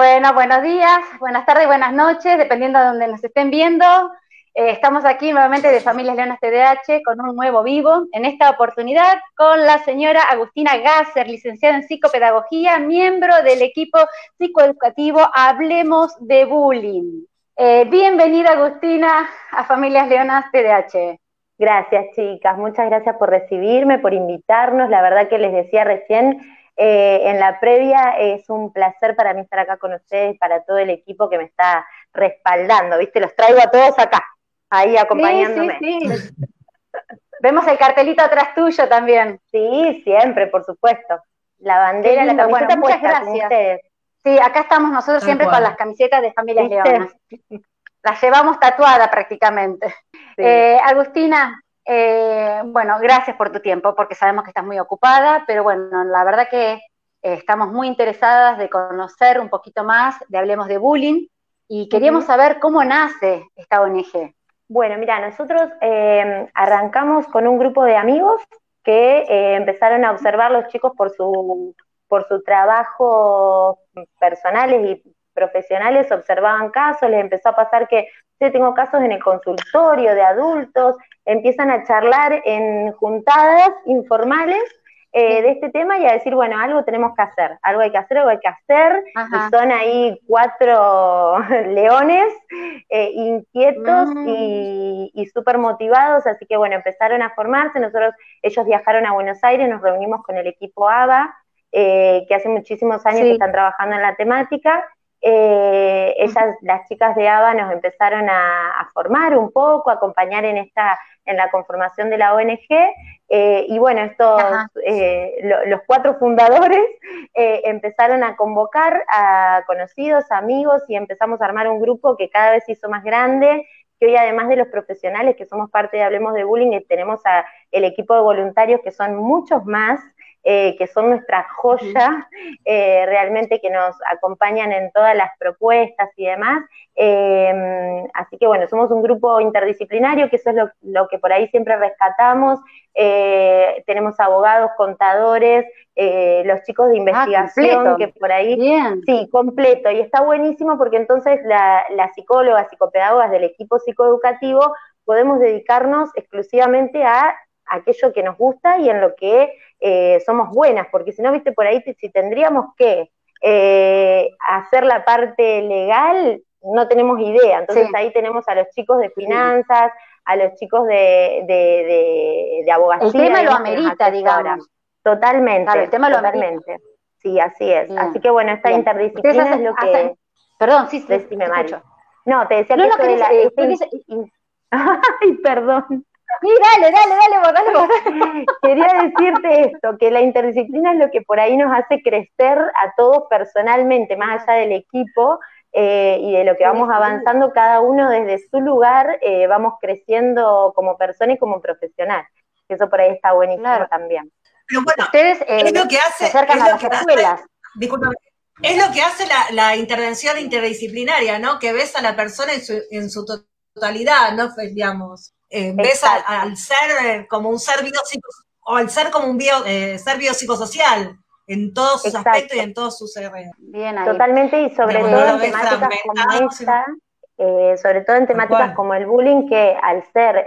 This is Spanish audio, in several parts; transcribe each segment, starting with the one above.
Bueno, buenos días, buenas tardes, buenas noches, dependiendo de donde nos estén viendo. Eh, estamos aquí nuevamente de Familias Leonas TDH con un nuevo vivo, en esta oportunidad con la señora Agustina Gasser, licenciada en psicopedagogía, miembro del equipo psicoeducativo Hablemos de Bullying. Eh, bienvenida Agustina a Familias Leonas TDH. Gracias chicas, muchas gracias por recibirme, por invitarnos. La verdad que les decía recién, eh, en la previa es un placer para mí estar acá con ustedes, para todo el equipo que me está respaldando, ¿viste? Los traigo a todos acá, ahí acompañándome. Sí, sí, Vemos el cartelito atrás tuyo también. Sí, siempre, por supuesto. La bandera, la camiseta muchas gracias. Sí, acá estamos nosotros siempre con las camisetas de Familias Leonas. Las llevamos tatuada prácticamente. Eh, Agustina, eh, bueno, gracias por tu tiempo, porque sabemos que estás muy ocupada, pero bueno, la verdad que eh, estamos muy interesadas de conocer un poquito más de Hablemos de Bullying y queríamos saber cómo nace esta ONG. Bueno, mira, nosotros eh, arrancamos con un grupo de amigos que empezaron a observar los chicos por su, por su trabajo personales y profesionales, observaban casos, les empezó a pasar que tengo casos en el consultorio de adultos, empiezan a charlar en juntadas informales eh, de este tema y a decir, bueno, algo tenemos que hacer, algo hay que hacer, algo hay que hacer, y son ahí cuatro leones eh, inquietos mm. y, y súper motivados, así que bueno, empezaron a formarse, nosotros, ellos viajaron a Buenos Aires, nos reunimos con el equipo ABA, eh, que hace muchísimos años que están trabajando en la temática, eh, ellas, las chicas de ABA nos empezaron a, formar un poco, a acompañar en esta, en la conformación de la ONG, eh, y bueno, estos, eh, los cuatro fundadores empezaron a convocar a conocidos, amigos, y empezamos a armar un grupo que cada vez se hizo más grande, que hoy además de los profesionales que somos parte de Hablemos de Bullying, tenemos a el equipo de voluntarios que son muchos más, eh, que son nuestra joya, eh, realmente que nos acompañan en todas las propuestas y demás. Eh, así que bueno, somos un grupo interdisciplinario, que eso es lo, que por ahí siempre rescatamos. tenemos abogados, contadores, los chicos de ah, investigación, que por ahí... Sí, completo. Y está buenísimo porque entonces las la psicólogas, psicopedagogas del equipo psicoeducativo podemos dedicarnos exclusivamente a aquello que nos gusta y en lo que eh, somos buenas, porque si no, viste, por ahí si tendríamos que eh, hacer la parte legal, no tenemos idea. Entonces ahí tenemos a los chicos de finanzas, a los chicos de, de, de, abogacía. El tema lo amerita, digamos. Totalmente. el tema lo totalmente. Sí, así es. Así que bueno, esta interdisciplina es lo que... Perdón, sí, decime, Mario. No, te decía que no, de la... Eh, Ay, perdón. Sí, dale, dale, dale, dale, dale. Quería decirte esto, que la interdisciplina es lo que por ahí nos hace crecer a todos personalmente, más allá del equipo eh, y de lo que vamos avanzando cada uno desde su lugar, eh, vamos creciendo como persona y como profesional. Eso por ahí está buenísimo también. Pero bueno, ustedes eh, es lo que hace, es las escuelas. es lo que hace la, intervención interdisciplinaria, ¿no? Que ves a la persona en su, en su totalidad, ¿no? Pues, digamos eh, ves al, ser eh, como un ser biopsicosocial, o al ser como un bio, eh, ser biopsicosocial en todos sus aspectos y en todos sus Bien Totalmente, y sobre todo en temáticas como esta, sobre todo en temáticas como el bullying, que al ser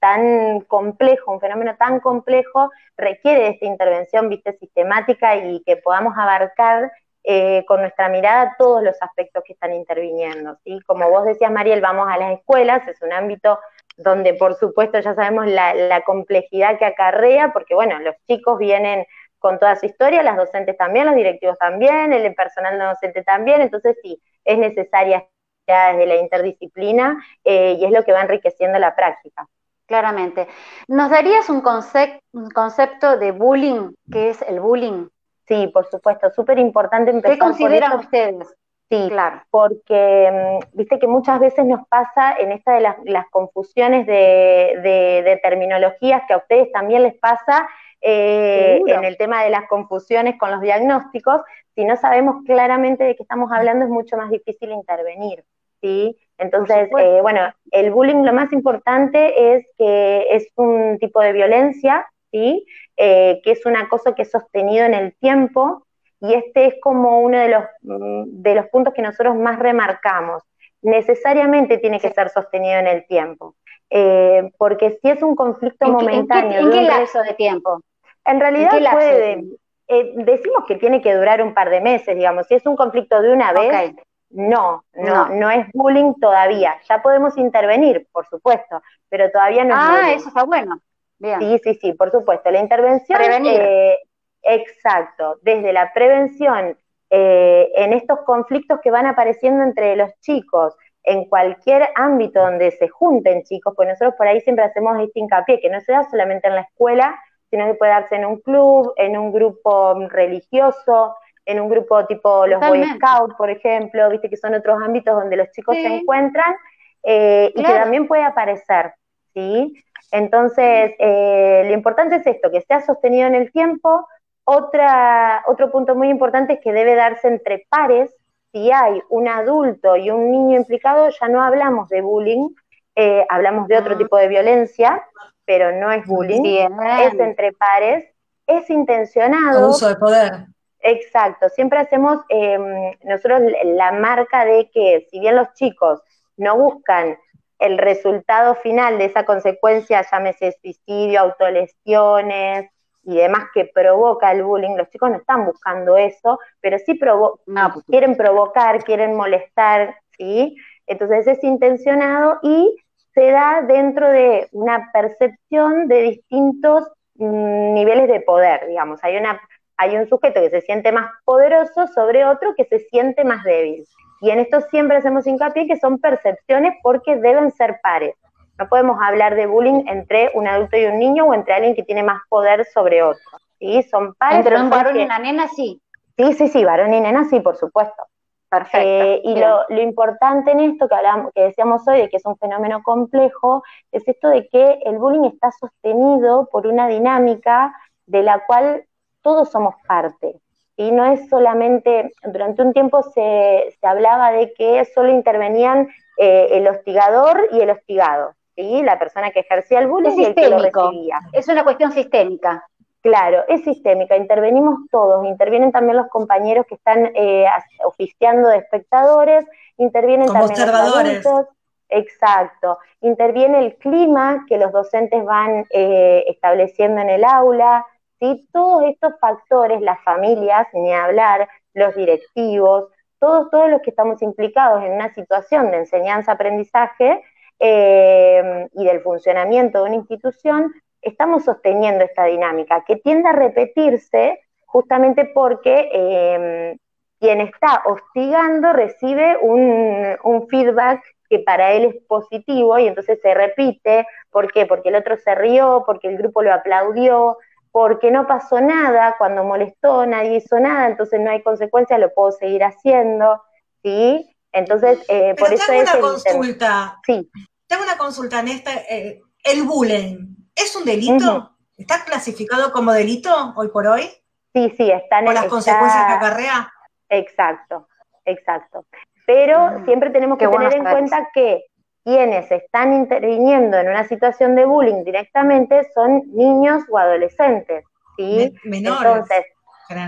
tan complejo, un fenómeno tan complejo, requiere de esta intervención, viste, sistemática y que podamos abarcar eh, con nuestra mirada todos los aspectos que están interviniendo. ¿sí? Como vos decías, Mariel, vamos a las escuelas, es un ámbito donde por supuesto ya sabemos la, complejidad que acarrea, porque bueno, los chicos vienen con toda su historia, las docentes también, los directivos también, el personal docente también, entonces sí, es necesaria desde la interdisciplina eh, y es lo que va enriqueciendo la práctica. Claramente. ¿Nos darías un concepto de bullying? ¿Qué es el bullying? Sí, por supuesto, súper importante empezar. ¿Qué consideran ustedes? Sí, claro. porque mm, viste que muchas veces nos pasa en esta de las, confusiones de, terminologías que a ustedes también les pasa eh, en el tema de las confusiones con los diagnósticos, si no sabemos claramente de qué estamos hablando es mucho más difícil intervenir, ¿sí? Entonces, eh, bueno, el bullying lo más importante es que es un tipo de violencia ¿sí? Eh, que es un acoso que es sostenido en el tiempo, y este es como uno de los, mm, de los puntos que nosotros más remarcamos. Necesariamente tiene que ser sostenido en el tiempo, eh, porque si es un conflicto momentáneo. ¿En qué, lapso de tiempo? En realidad puede, eh, decimos que tiene que durar un par de meses, digamos, si es un conflicto de una vez, no, no, no, es bullying todavía. Ya podemos intervenir, por supuesto, pero todavía no es ah, bullying. Ah, eso está bueno. Sí, sí, sí, por supuesto. La intervención. Prevenir. Eh, exacto. Desde la prevención eh, en estos conflictos que van apareciendo entre los chicos, en cualquier ámbito donde se junten chicos, pues nosotros por ahí siempre hacemos este hincapié, que no se da solamente en la escuela, sino que puede darse en un club, en un grupo religioso, en un grupo tipo los Boy Scouts, por ejemplo, viste que son otros ámbitos donde los chicos se encuentran eh, y que también puede aparecer, ¿sí? Entonces, eh, lo importante es esto, que sea sostenido en el tiempo. Otra, otro punto muy importante es que debe darse entre pares. Si hay un adulto y un niño implicado, ya no hablamos de bullying, eh, hablamos de otro tipo de violencia, pero no es bullying, es entre pares, es intencionado. Abuso de poder. Exacto, siempre hacemos em, nosotros la marca de que si bien los chicos no buscan el resultado final de esa consecuencia, llámese suicidio, autolesiones y demás que provoca el bullying, los chicos no están buscando eso, pero sí provo pues quieren provocar, quieren molestar, ¿sí? Entonces es intencionado y se da dentro de una percepción de distintos mm, niveles de poder, digamos. Hay, una, hay un sujeto que se siente más poderoso sobre otro que se siente más débil. Y en esto siempre hacemos hincapié que son percepciones porque deben ser pares. No podemos hablar de bullying entre un adulto y un niño o entre alguien que tiene más poder sobre otro. ¿sí? Son pares. Entre un varón y una nena, sí. Sí, sí, sí, varón y nena, sí, por supuesto. Perfecto. Eh, y lo, lo, importante en esto que, hablamos, que decíamos hoy, de que es un fenómeno complejo, es esto de que el bullying está sostenido por una dinámica de la cual todos somos parte y no es solamente, durante un tiempo se, se hablaba de que solo intervenían eh, el hostigador y el hostigado, ¿sí? la persona que ejercía el bullying y el que lo recibía. Es una cuestión sistémica. Claro, es sistémica, intervenimos todos, intervienen también los compañeros que están eh, oficiando de espectadores, intervienen también los adultos, exacto, interviene el clima que los docentes van eh, estableciendo en el aula, ¿sí? Todos estos factores, las familias, ni hablar, los directivos, todos, todos los que estamos implicados en una situación de enseñanza-aprendizaje eh, y del funcionamiento de una institución, estamos sosteniendo esta dinámica que tiende a repetirse justamente porque eh, quien está hostigando recibe un, un, feedback que para él es positivo y entonces se repite. ¿Por qué? Porque el otro se rió, porque el grupo lo aplaudió, porque no pasó nada, cuando molestó nadie hizo nada, entonces no hay consecuencias, lo puedo seguir haciendo, ¿sí? Entonces, eh, por eso tengo una consulta. Sí. Tengo una consulta en esta. Eh, ¿El bullying es un delito? ¿Está clasificado como delito hoy por hoy? Sí, sí, está en ¿Por las consecuencias que acarrea? Exacto, exacto. Pero mm. siempre tenemos que tener en cuenta que quienes están interviniendo en una situación de bullying directamente son niños o adolescentes, ¿sí? Menores. Entonces,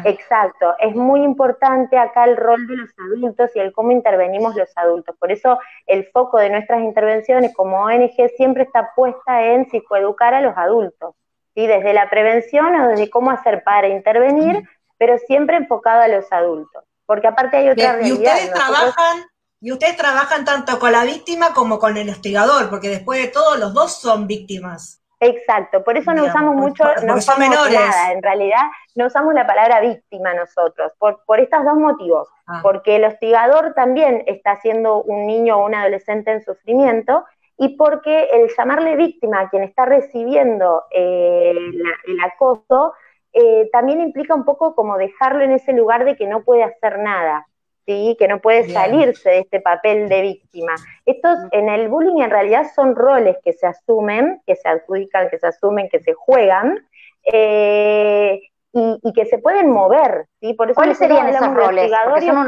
exacto, es muy importante acá el rol de los adultos y el cómo intervenimos los adultos. Por eso el foco de nuestras intervenciones como ONG siempre está puesta en psicoeducar a los adultos, ¿sí? Desde la prevención o desde cómo hacer para intervenir, pero siempre enfocado a los adultos. Porque aparte hay otra realidad. ¿Y ustedes trabajan y ustedes trabajan tanto con la víctima como con el hostigador, porque después de todo los dos son víctimas. Exacto, por eso no usamos mucho, no usamos nada, en realidad no usamos la palabra víctima nosotros, por, por estos dos motivos, ah. porque el hostigador también está siendo un niño o un adolescente en sufrimiento y porque el llamarle víctima a quien está recibiendo eh, el acoso eh, también implica un poco como dejarlo en ese lugar de que no puede hacer nada que no puede salirse de este papel de víctima. Estos en el bullying en realidad son roles que se asumen, que se adjudican, que se asumen, que se juegan. Eh, y, que se pueden mover, ¿sí? Por eso ¿Cuáles serían esos roles? son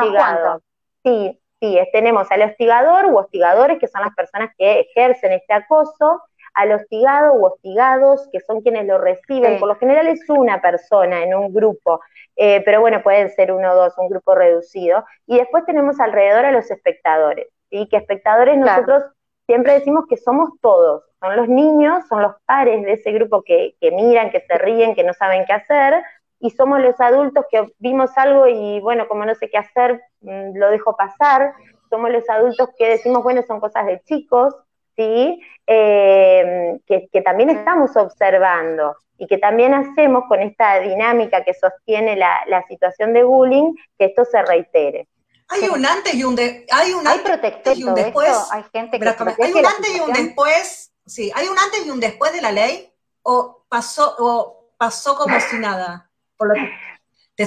Sí, sí, tenemos al hostigador u hostigadores, que son las personas que ejercen este acoso. Al hostigado u hostigados, que son quienes lo reciben. Por lo general es una persona en un grupo, eh, pero bueno, pueden ser uno o dos, un grupo reducido. Y después tenemos alrededor a los espectadores, ¿sí? que espectadores nosotros siempre decimos que somos todos, son los niños, son los pares de ese grupo que, que miran, que se ríen, que no saben qué hacer, y somos los adultos que vimos algo y bueno, como no sé qué hacer, mm, lo dejo pasar, somos los adultos que decimos, bueno, son cosas de chicos, ¿sí? Eh, que, también estamos observando y que también hacemos con esta dinámica que sostiene la, situación de bullying, que esto se reitere. Hay un antes y un, de, hay un antes y un después. hay gente que hay un antes y un después. Sí, hay un antes y un después de la ley o pasó o pasó como si nada.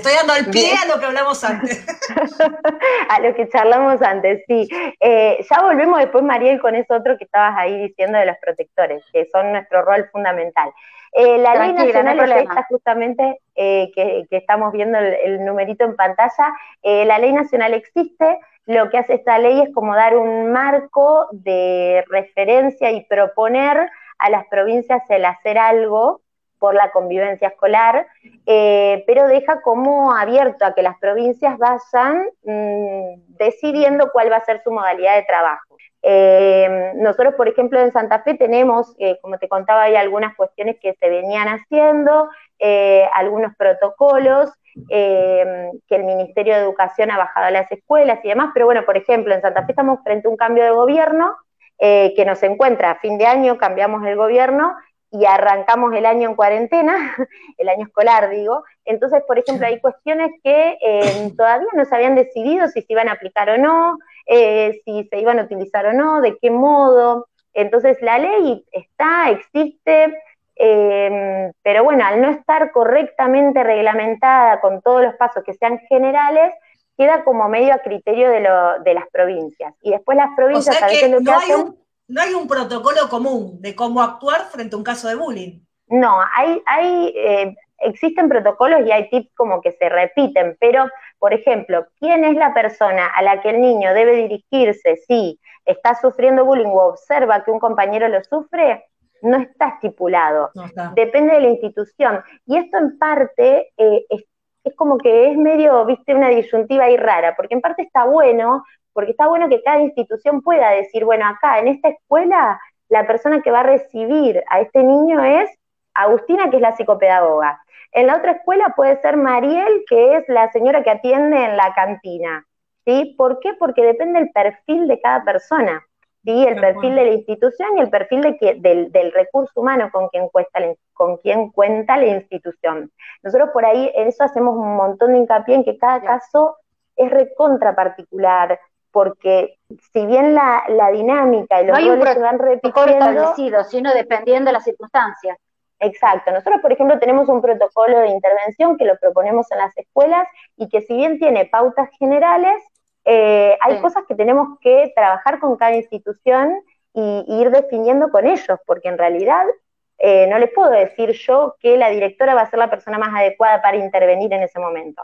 Te estoy dando el pie a lo que hablamos antes. a lo que charlamos antes, sí. Eh, ya volvemos después, Mariel, con eso otro que estabas ahí diciendo de los protectores, que son nuestro rol fundamental. Eh, la ley nacional es esta justamente eh, que, estamos viendo el, numerito en pantalla. la ley nacional existe, lo que hace esta ley es como dar un marco de referencia y proponer a las provincias el hacer algo por la convivencia escolar, eh, pero deja como abierto a que las provincias vayan mm, decidiendo cuál va a ser su modalidad de trabajo. Eh, nosotros, por ejemplo, en Santa Fe tenemos, eh, como te contaba, hay algunas cuestiones que se venían haciendo, algunos protocolos que el Ministerio de Educación ha bajado a las escuelas y demás, pero bueno, por ejemplo, en Santa Fe estamos frente a un cambio de gobierno que nos encuentra a fin de año, cambiamos el gobierno y arrancamos el año en cuarentena, el año escolar digo, entonces, por ejemplo, hay cuestiones que eh, todavía no se habían decidido si se iban a aplicar o no, eh, si se iban a utilizar o no, de qué modo. Entonces, la ley está, existe, eh, pero bueno, al no estar correctamente reglamentada con todos los pasos que sean generales, queda como medio a criterio de, lo, de las provincias. Y después las provincias a veces lo que hacen no hay un protocolo común de cómo actuar frente a un caso de bullying. No, hay, hay eh, existen protocolos y hay tips como que se repiten, pero, por ejemplo, ¿quién es la persona a la que el niño debe dirigirse si está sufriendo bullying o observa que un compañero lo sufre? No está estipulado. Depende de la institución. Y esto en parte eh, es, es como que es medio, viste, una disyuntiva ahí rara, porque en parte está bueno porque está bueno que cada institución pueda decir, bueno, acá en esta escuela la persona que va a recibir a este niño es Agustina, que es la psicopedagoga. En la otra escuela puede ser Mariel, que es la señora que atiende en la cantina. ¿Sí? ¿Por qué? Porque depende del perfil de cada persona. ¿sí? El perfil de la institución y el perfil de que, del, recurso humano con quien, cuesta con quien cuenta la institución. Nosotros por ahí en eso hacemos un montón de hincapié en que cada caso es recontra particular, porque si bien la, dinámica y los roles se van repitiendo... sino dependiendo de las circunstancias. Exacto. Nosotros, por ejemplo, tenemos un protocolo de intervención que lo proponemos en las escuelas y que si bien tiene pautas generales, eh, hay cosas que tenemos que trabajar con cada institución y, ir definiendo con ellos, porque en realidad eh, no les puedo decir yo que la directora va a ser la persona más adecuada para intervenir en ese momento.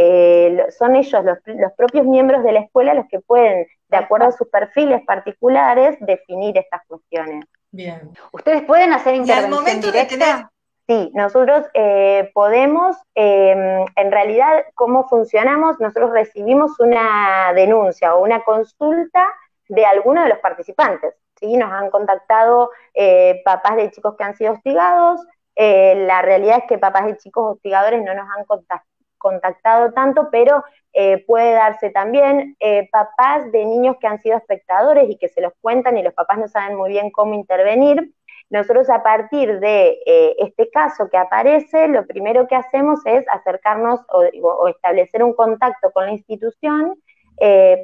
Eh, son ellos, los, propios miembros de la escuela, los que pueden, de acuerdo a sus perfiles particulares, definir estas cuestiones. Bien. ¿Ustedes pueden hacer intervención directa? Sí, nosotros eh, podemos, em, en realidad, ¿cómo funcionamos? Nosotros recibimos una denuncia o una consulta de alguno de los participantes. ¿sí? Nos han contactado eh, papás de chicos que han sido hostigados. la realidad es que papás de chicos hostigadores no nos han contactado tanto, pero eh, puede darse también eh, papás de niños que han sido espectadores y que se los cuentan y los papás no saben muy bien cómo intervenir. Nosotros a partir de eh, este caso que aparece, lo primero que hacemos es acercarnos o, establecer un contacto con la institución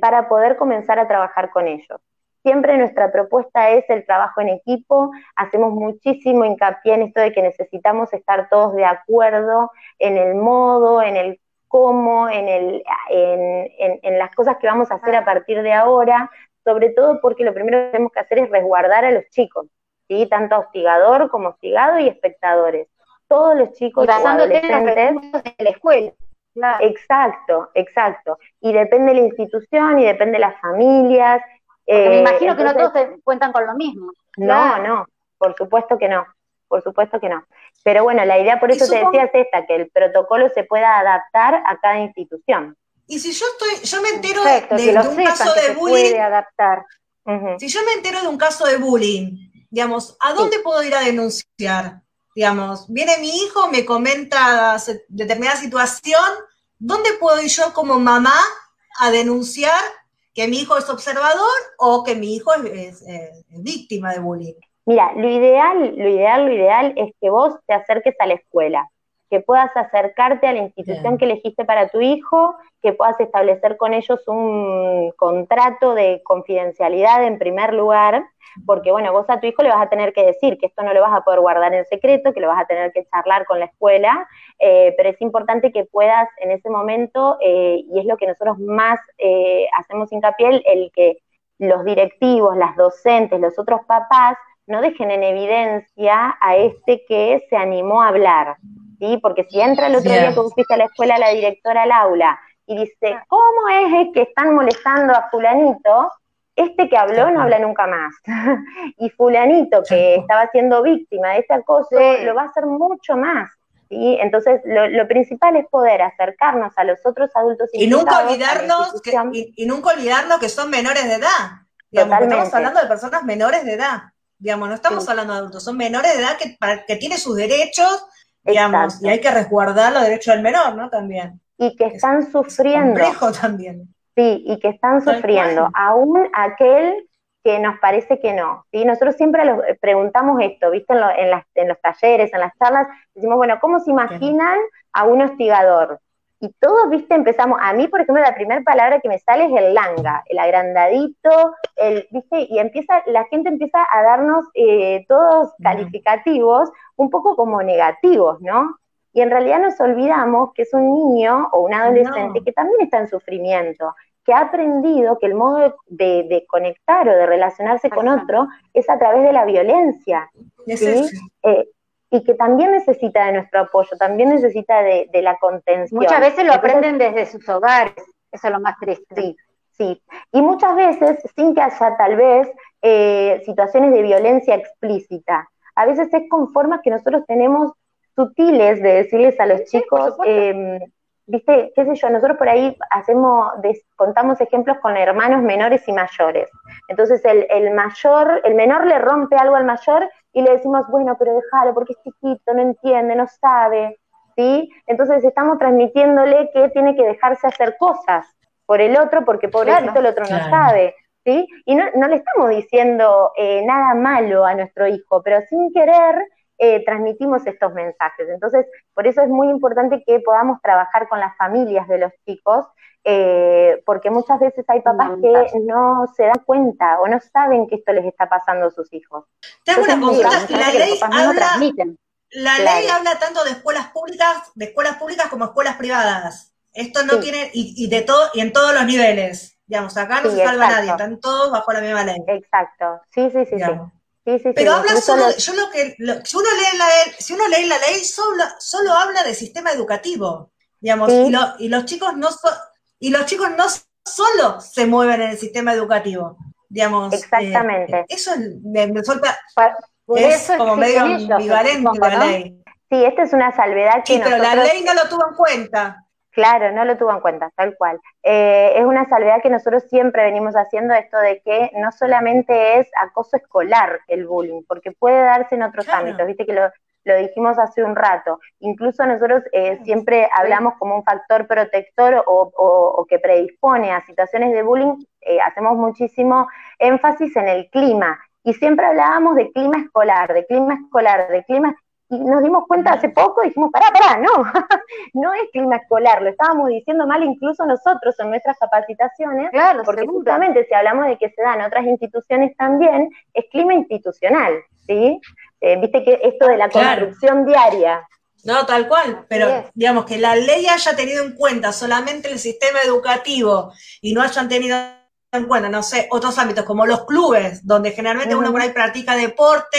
para poder comenzar a trabajar con ellos. Siempre nuestra propuesta es el trabajo en equipo, hacemos muchísimo hincapié en esto de que necesitamos estar todos de acuerdo en el modo, en el cómo, en, el, en, las cosas que vamos a hacer a partir de ahora, sobre todo porque lo primero que tenemos que hacer es resguardar a los chicos, ¿sí? tanto hostigador como hostigado y espectadores. Todos los chicos y adolescentes de la escuela. Exacto, exacto. Y depende de la institución y depende de las familias me imagino que no todos cuentan con lo mismo. No, no, por supuesto que no, por supuesto que no. Pero bueno, la idea por eso te decía es esta, que el protocolo se pueda adaptar a cada institución. Y si yo estoy, yo me entero de, un caso de bullying, adaptar. si yo me entero de un caso de bullying, digamos, ¿a dónde puedo ir a denunciar? Digamos, viene mi hijo, me comenta determinada situación, ¿dónde puedo ir yo como mamá a denunciar que mi hijo es observador o que mi hijo es, víctima de bullying? Mira, lo ideal, lo ideal, lo ideal es que vos te acerques a la escuela, que puedas acercarte a la institución que elegiste para tu hijo, que puedas establecer con ellos un contrato de confidencialidad en primer lugar, porque bueno, vos a tu hijo le vas a tener que decir que esto no lo vas a poder guardar en secreto, que lo vas a tener que charlar con la escuela, eh, pero es importante que puedas en ese momento, eh, y es lo que nosotros más eh, hacemos hincapié, el que los directivos, las docentes, los otros papás, no dejen en evidencia a este que se animó a hablar, ¿sí? Porque si entra el otro día que fuiste a la escuela la directora al aula y dice, ¿cómo es que están molestando a fulanito? Este que habló no habla nunca más. y fulanito que estaba siendo víctima de ese acoso lo va a hacer mucho más. ¿sí? Entonces, lo, principal es poder acercarnos a los otros adultos y nunca olvidarnos que, y, nunca olvidarnos que son menores de edad. estamos hablando de personas menores de edad. Digamos, no estamos hablando de adultos, son menores de edad que, que tienen sus derechos, digamos, y hay que resguardar los derechos del menor, ¿no? También. Y que están sufriendo. Es también. Sí, y que están sufriendo, aún aquel que nos parece que no. ¿sí? Nosotros siempre los eh, preguntamos esto, ¿viste? En, en, los talleres, en las charlas, decimos, bueno, ¿cómo se imaginan a un hostigador? Y todos, viste, empezamos, a mí, por ejemplo, la primera palabra que me sale es el langa, el agrandadito, el, viste, y empieza, la gente empieza a darnos eh, todos calificativos un poco como negativos, ¿no? Y en realidad nos olvidamos que es un niño o un adolescente que también está en sufrimiento, que ha aprendido que el modo de, conectar o de relacionarse con otro es a través de la violencia. ¿sí? Eh, y que también necesita de nuestro apoyo, también necesita de, la contención. Muchas veces lo aprenden desde sus hogares, eso es lo más triste. Sí, sí. Y muchas veces sin que haya tal vez eh, situaciones de violencia explícita. A veces es con formas que nosotros tenemos sutiles de decirles a los chicos, viste, qué sé yo, nosotros por ahí hacemos, contamos ejemplos con hermanos menores y mayores. Entonces el, el mayor, el menor le rompe algo al mayor y le decimos, bueno, pero déjalo porque es chiquito, no entiende, no sabe, ¿sí? Entonces estamos transmitiéndole que tiene que dejarse hacer cosas por el otro porque pobrecito el otro no sabe, ¿sí? Y no, le estamos diciendo eh, nada malo a nuestro hijo, pero sin querer eh, transmitimos estos mensajes. Entonces, por eso es muy importante que podamos trabajar con las familias de los chicos eh, porque muchas veces hay papás que no se dan cuenta o no saben que esto les está pasando a sus hijos. Tengo una consulta, la ley habla, la ley habla tanto de escuelas públicas, de escuelas públicas como escuelas privadas. Esto no tiene, y, de todo, y en todos los niveles. Digamos, acá no se salva nadie, están todos bajo la misma ley. Exacto, sí, sí, sí, sí. Pero habla solo, yo lo que, si, uno lee la, si uno lee la ley, solo, solo habla de sistema educativo, digamos, y, y, los chicos no, y los chicos no solo se mueven en el sistema educativo, digamos. Exactamente. Eh, eso me, me suelta, es como medio ambivalente la ley. Sí, esta es una salvedad que Sí, pero la ley no lo tuvo en cuenta. Claro, no lo tuvo en cuenta, tal cual. Eh, es una salvedad que nosotros siempre venimos haciendo esto de que no solamente es acoso escolar el bullying, porque puede darse en otros ámbitos. Viste que lo, lo dijimos hace un rato. Incluso nosotros eh, siempre hablamos como un factor protector o, que predispone a situaciones de bullying, eh, hacemos muchísimo énfasis en el clima. Y siempre hablábamos de clima escolar, de clima escolar, de clima... Nos dimos cuenta hace poco y dijimos, pará, pará, no, no es clima escolar, lo estábamos diciendo mal incluso nosotros en nuestras capacitaciones, claro, porque justamente si hablamos de que se dan otras instituciones también, es clima institucional, ¿sí? Eh, viste que esto de la construcción diaria. No, tal cual, pero digamos que la ley haya tenido en cuenta solamente el sistema educativo y no hayan tenido en cuenta, no sé, otros ámbitos como los clubes, donde generalmente uno por ahí practica deporte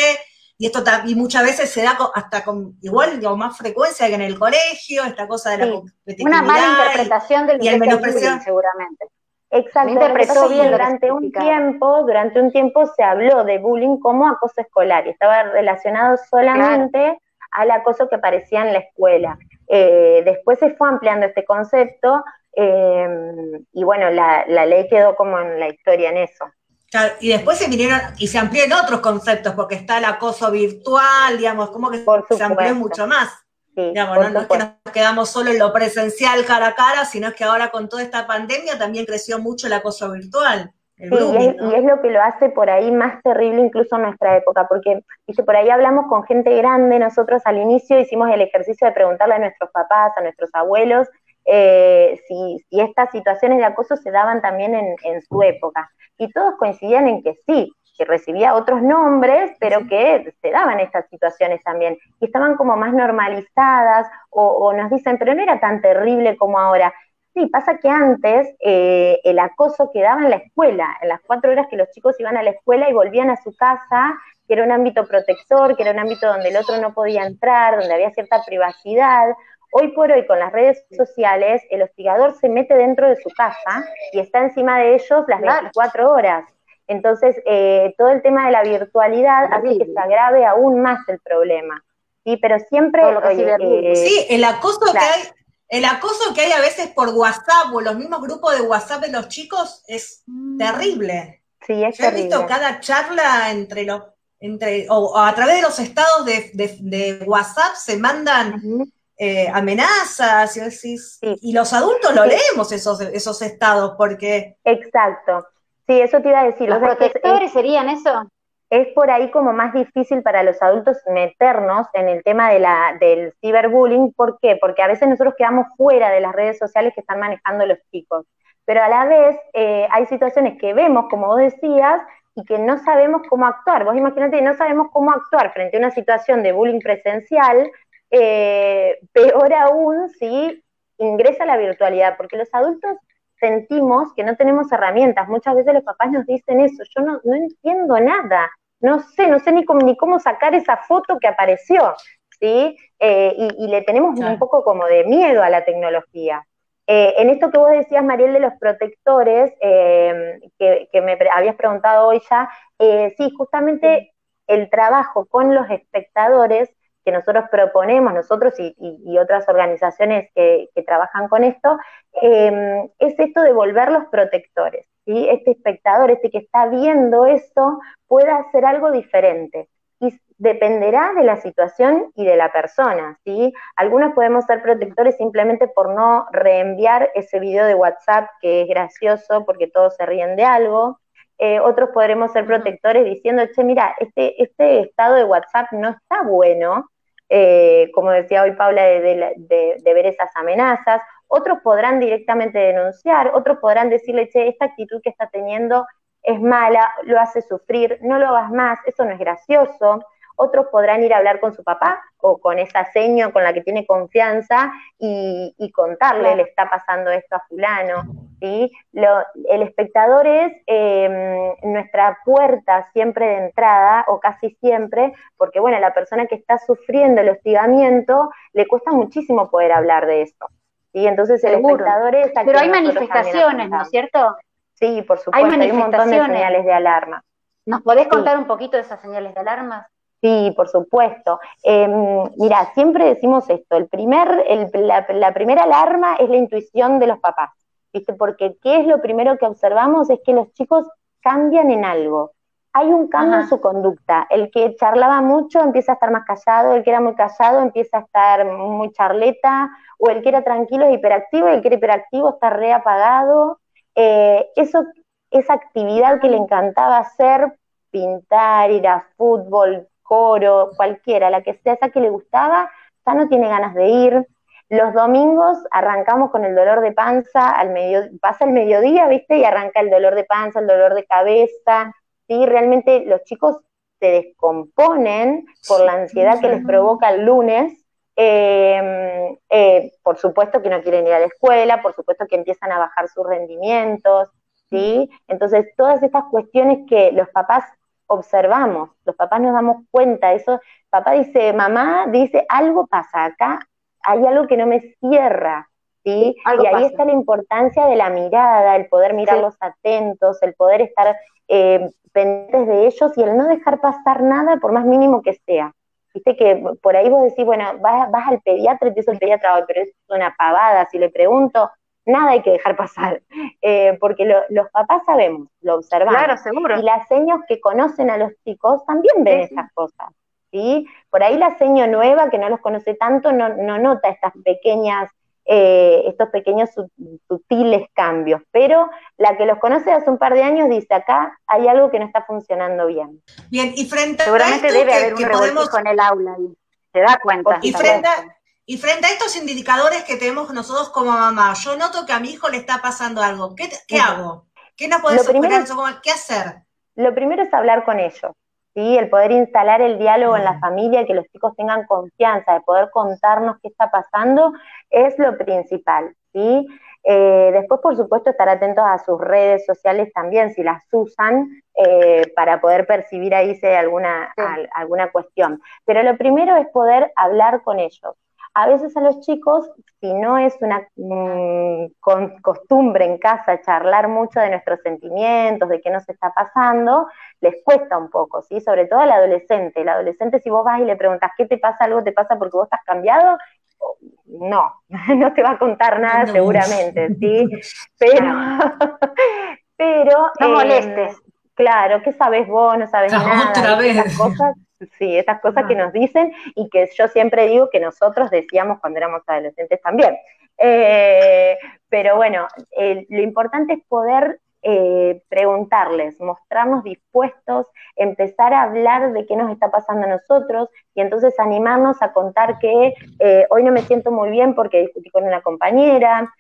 y esto y muchas veces se da hasta con igual o más frecuencia que en el colegio, esta cosa de la competitividad. Una mala interpretación del y el seguramente. Exacto, interpretó bien durante un tiempo, durante un tiempo se habló de bullying como acoso escolar y estaba relacionado solamente al acoso que aparecía en la escuela. Eh, después se fue ampliando este concepto eh, y bueno, la, ley quedó como en la historia en eso. Y después se vinieron y se amplió en otros conceptos, porque está el acoso virtual, digamos, como que se amplió mucho más. digamos, no, es que nos quedamos solo en lo presencial cara a cara, sino es que ahora con toda esta pandemia también creció mucho el acoso virtual. Sí, y, es, lo que lo hace por ahí más terrible incluso en nuestra época, porque dice, por ahí hablamos con gente grande, nosotros al inicio hicimos el ejercicio de preguntarle a nuestros papás, a nuestros abuelos, eh, si, si, estas situaciones de acoso se daban también en, en, su época. Y todos coincidían en que sí, que recibía otros nombres, pero que se daban estas situaciones también. Y estaban como más normalizadas, o, o nos dicen, pero no era tan terrible como ahora. Sí, pasa que antes eh, el acoso quedaba en la escuela, en las cuatro horas que los chicos iban a la escuela y volvían a su casa, que era un ámbito protector, que era un ámbito donde el otro no podía entrar, donde había cierta privacidad. Hoy por hoy, con las redes sociales, el hostigador se mete dentro de su casa y está encima de ellos las 24 horas. Entonces, eh, todo el tema de la virtualidad hace que se agrave aún más el problema. Sí, pero siempre... Eh, sí, el acoso que hay el acoso que hay a veces por WhatsApp o los mismos grupos de WhatsApp de los chicos es mm. terrible. Sí, es Yo he visto cada charla entre los, entre, o, a través de los estados de, WhatsApp se mandan eh, amenazas y, los adultos lo leemos esos, esos estados porque... Exacto. Sí, eso te iba a decir. ¿Los protectores serían eso? es por ahí como más difícil para los adultos meternos en el tema de la, del ciberbullying. ¿Por qué? Porque a veces nosotros quedamos fuera de las redes sociales que están manejando los chicos. Pero a la vez eh, hay situaciones que vemos, como vos decías, y que no sabemos cómo actuar. Vos imagínate, no sabemos cómo actuar frente a una situación de bullying presencial, eh, peor aún si ingresa la virtualidad, porque los adultos sentimos que no tenemos herramientas. Muchas veces los papás nos dicen eso, yo no, no entiendo nada, no sé, no sé ni cómo, ni cómo sacar esa foto que apareció, ¿sí? Eh, y, le tenemos un poco como de miedo a la tecnología. Eh, en esto que vos decías, Mariel, de los protectores, eh, que, que, me habías preguntado hoy ya, sí, justamente el trabajo con los espectadores que nosotros proponemos, nosotros y, otras organizaciones que, trabajan con esto, em, es esto de volverlos protectores. ¿sí? Este espectador, este que está viendo esto, pueda hacer algo diferente. Y dependerá de la situación y de la persona, ¿sí? Algunos podemos ser protectores simplemente por no reenviar ese video de WhatsApp que es gracioso porque todos se ríen de algo. Eh, otros podremos ser protectores diciendo, che, mira, este, este estado de WhatsApp no está bueno, eh, como decía hoy Paula, de, ver esas amenazas. Otros podrán directamente denunciar, otros podrán decirle, che, esta actitud que está teniendo es mala, lo hace sufrir, no lo hagas más, eso no es gracioso otros podrán ir a hablar con su papá o con esa seño con la que tiene confianza y, contarle, le está pasando esto a fulano. ¿sí? el espectador es em, nuestra puerta siempre de entrada, o casi siempre, porque bueno, la persona que está sufriendo el hostigamiento le cuesta muchísimo poder hablar de esto. ¿sí? Entonces el espectador es... Pero hay manifestaciones, ¿no es cierto? Sí, por supuesto, hay, un montón de señales de alarma. ¿Nos podés contar un poquito de esas señales de alarma? Sí, por supuesto. Em, mira, siempre decimos esto, el primer, la, primera alarma es la intuición de los papás, ¿viste? Porque ¿qué es lo primero que observamos? Es que los chicos cambian en algo. Hay un cambio en su conducta. El que charlaba mucho empieza a estar más callado, el que era muy callado empieza a estar muy charleta, o el que era tranquilo es hiperactivo, y el que era hiperactivo está reapagado. Eh, eso, esa actividad que le encantaba hacer, pintar, ir a fútbol, coro, cualquiera, la que sea esa que le gustaba, ya no tiene ganas de ir. Los domingos arrancamos con el dolor de panza, al medio, pasa el mediodía, ¿viste? Y arranca el dolor de panza, el dolor de cabeza, ¿sí? Realmente los chicos se descomponen por la ansiedad que les provoca el lunes. Em, eh, por supuesto que no quieren ir a la escuela, por supuesto que empiezan a bajar sus rendimientos, ¿sí? Entonces, todas estas cuestiones que los papás observamos, los papás nos damos cuenta, eso, papá dice, mamá dice, algo pasa acá, hay algo que no me cierra, ¿sí? y ahí está la importancia de la mirada, el poder mirarlos atentos, el poder estar eh, pendientes de ellos y el no dejar pasar nada por más mínimo que sea. Viste que por ahí vos decís, bueno, vas, vas al pediatra y te dice el pediatra, pero es una pavada, si le pregunto, nada hay que dejar pasar, eh, porque los papás sabemos, lo observamos. Claro, seguro. Y las seños que conocen a los chicos también ven esas cosas. ¿sí? Por ahí la seño nueva, que no los conoce tanto, no, no nota estas pequeñas, eh, estos pequeños sutiles cambios, pero la que los conoce hace un par de años dice, acá hay algo que no está funcionando bien. Bien, y frente Seguramente a esto debe haber un podemos... en el aula, y se da cuenta. Y frente a y frente a estos indicadores que tenemos nosotros como mamá, yo noto que a mi hijo le está pasando algo. ¿Qué, hago? ¿Qué nos puede sugerir? ¿Qué hacer? Lo primero es hablar con ellos, ¿sí? El poder instalar el diálogo en la familia, que los chicos tengan confianza, de poder contarnos qué está pasando, es lo principal, ¿sí? Eh, después, por supuesto, estar atentos a sus redes sociales también, si las usan, eh, para poder percibir ahí si hay alguna, alguna cuestión. Pero lo primero es poder hablar con ellos a veces a los chicos, si no es una mm, costumbre en casa charlar mucho de nuestros sentimientos, de qué nos está pasando, les cuesta un poco, ¿sí? Sobre todo al adolescente. El adolescente, si vos vas y le preguntas, ¿qué te pasa? ¿Algo te pasa porque vos estás cambiado? No, no te va a contar nada seguramente, ¿sí? Pero, pero... No molestes. Em, claro, ¿qué sabes vos? No sabes nada. Otra vez. cosas Sí, esas cosas que nos dicen y que yo siempre digo que nosotros decíamos cuando éramos adolescentes también. Eh, pero bueno, lo importante es poder eh, preguntarles, mostrarnos dispuestos, empezar a hablar de qué nos está pasando a nosotros y entonces animarnos a contar que eh, hoy no me siento muy bien porque discutí con una compañera,